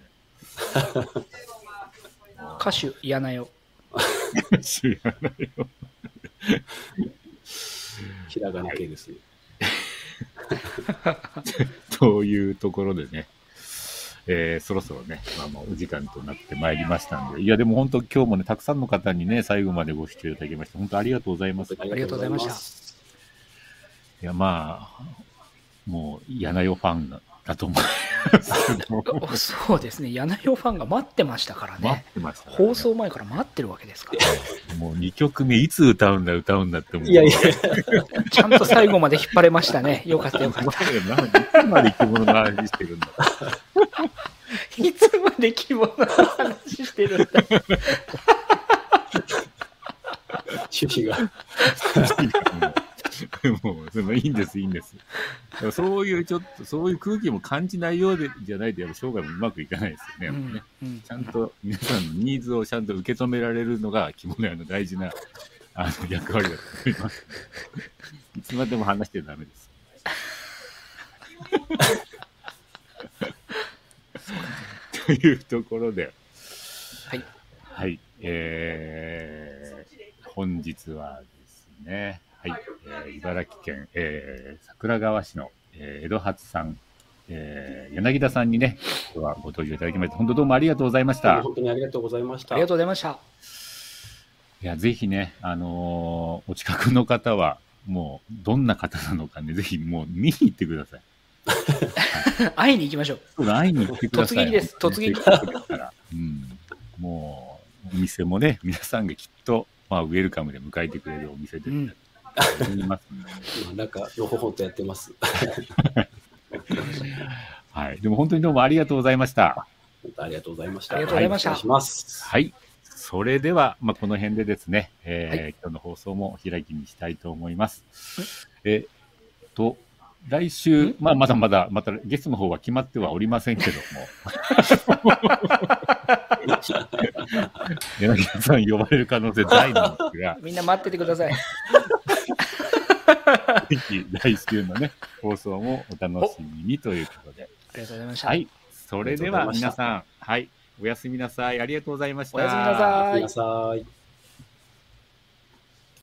歌手柳代。知らないよ。ひらがな系ですね。というところでね、えーそろそろね、まあ、もうお時間となってまいりましたんで、いや、でも本当今日もね、たくさんの方にね、最後までご視聴いただきまして、本当ありがとうございます。いりがとうございましたや、まあ、もう、柳代ファンだと思い そうですね。柳代ファンが待ってましたからね。ね、放送前から待ってるわけですから。もう2曲目いつ歌うんだ歌うんだって思う。いやいや、ちゃんと最後まで引っ張れましたね。よかったよかった。いつまで着物の話してるんだ。いつまで着物の話してるんだ。趣旨が。もう、そのいいんです、いいんです。そういうちょっと、そういう空気も感じないようでじゃないと、やっぱ生涯もうまくいかないですよね。うんねうん、ちゃんと皆さんのニーズをちゃんと受け止められるのが、着物屋の大事なあの役割だと思います。いつまでも話してダメです。というところで、はい。はい、えー、本日はですね、はい、えー茨城県、えー桜川市の、えー江戸初さん、えー柳田さんにね、今日はご登場いただきまして、本当どうもありがとうございました。本当にありがとうございました。ありがとうございました。いや、ぜひね、あのーお近くの方は、もう、どんな方なのかね、ぜひもう見に行ってください。会いに行きましょう。そうだ会いに行ってください。突撃です突撃。うん。もう、お店もね、皆さんがきっと、まあ、ウェルカムで迎えてくれるお店で、うん。なんか、のほほんとやってます。はい。でも本当にどうもありがとうございました。本当ありがとうございました。ありがとうございましたはいします。はい。それでは、まあ、この辺でですね、えーはい今日の放送もお開きにしたいと思います。えっと、来週、まあ、まだまだ、またゲストの方は決まってはおりませんけども、柳田さん呼ばれる可能性大なんですが、みんな待っててください。ぜひ来週のね、放送もお楽しみにということで。ありがとうございました。はい。それでは皆さん、はい。おやすみなさい。ありがとうございました。おやすみなさいおやすみなさい。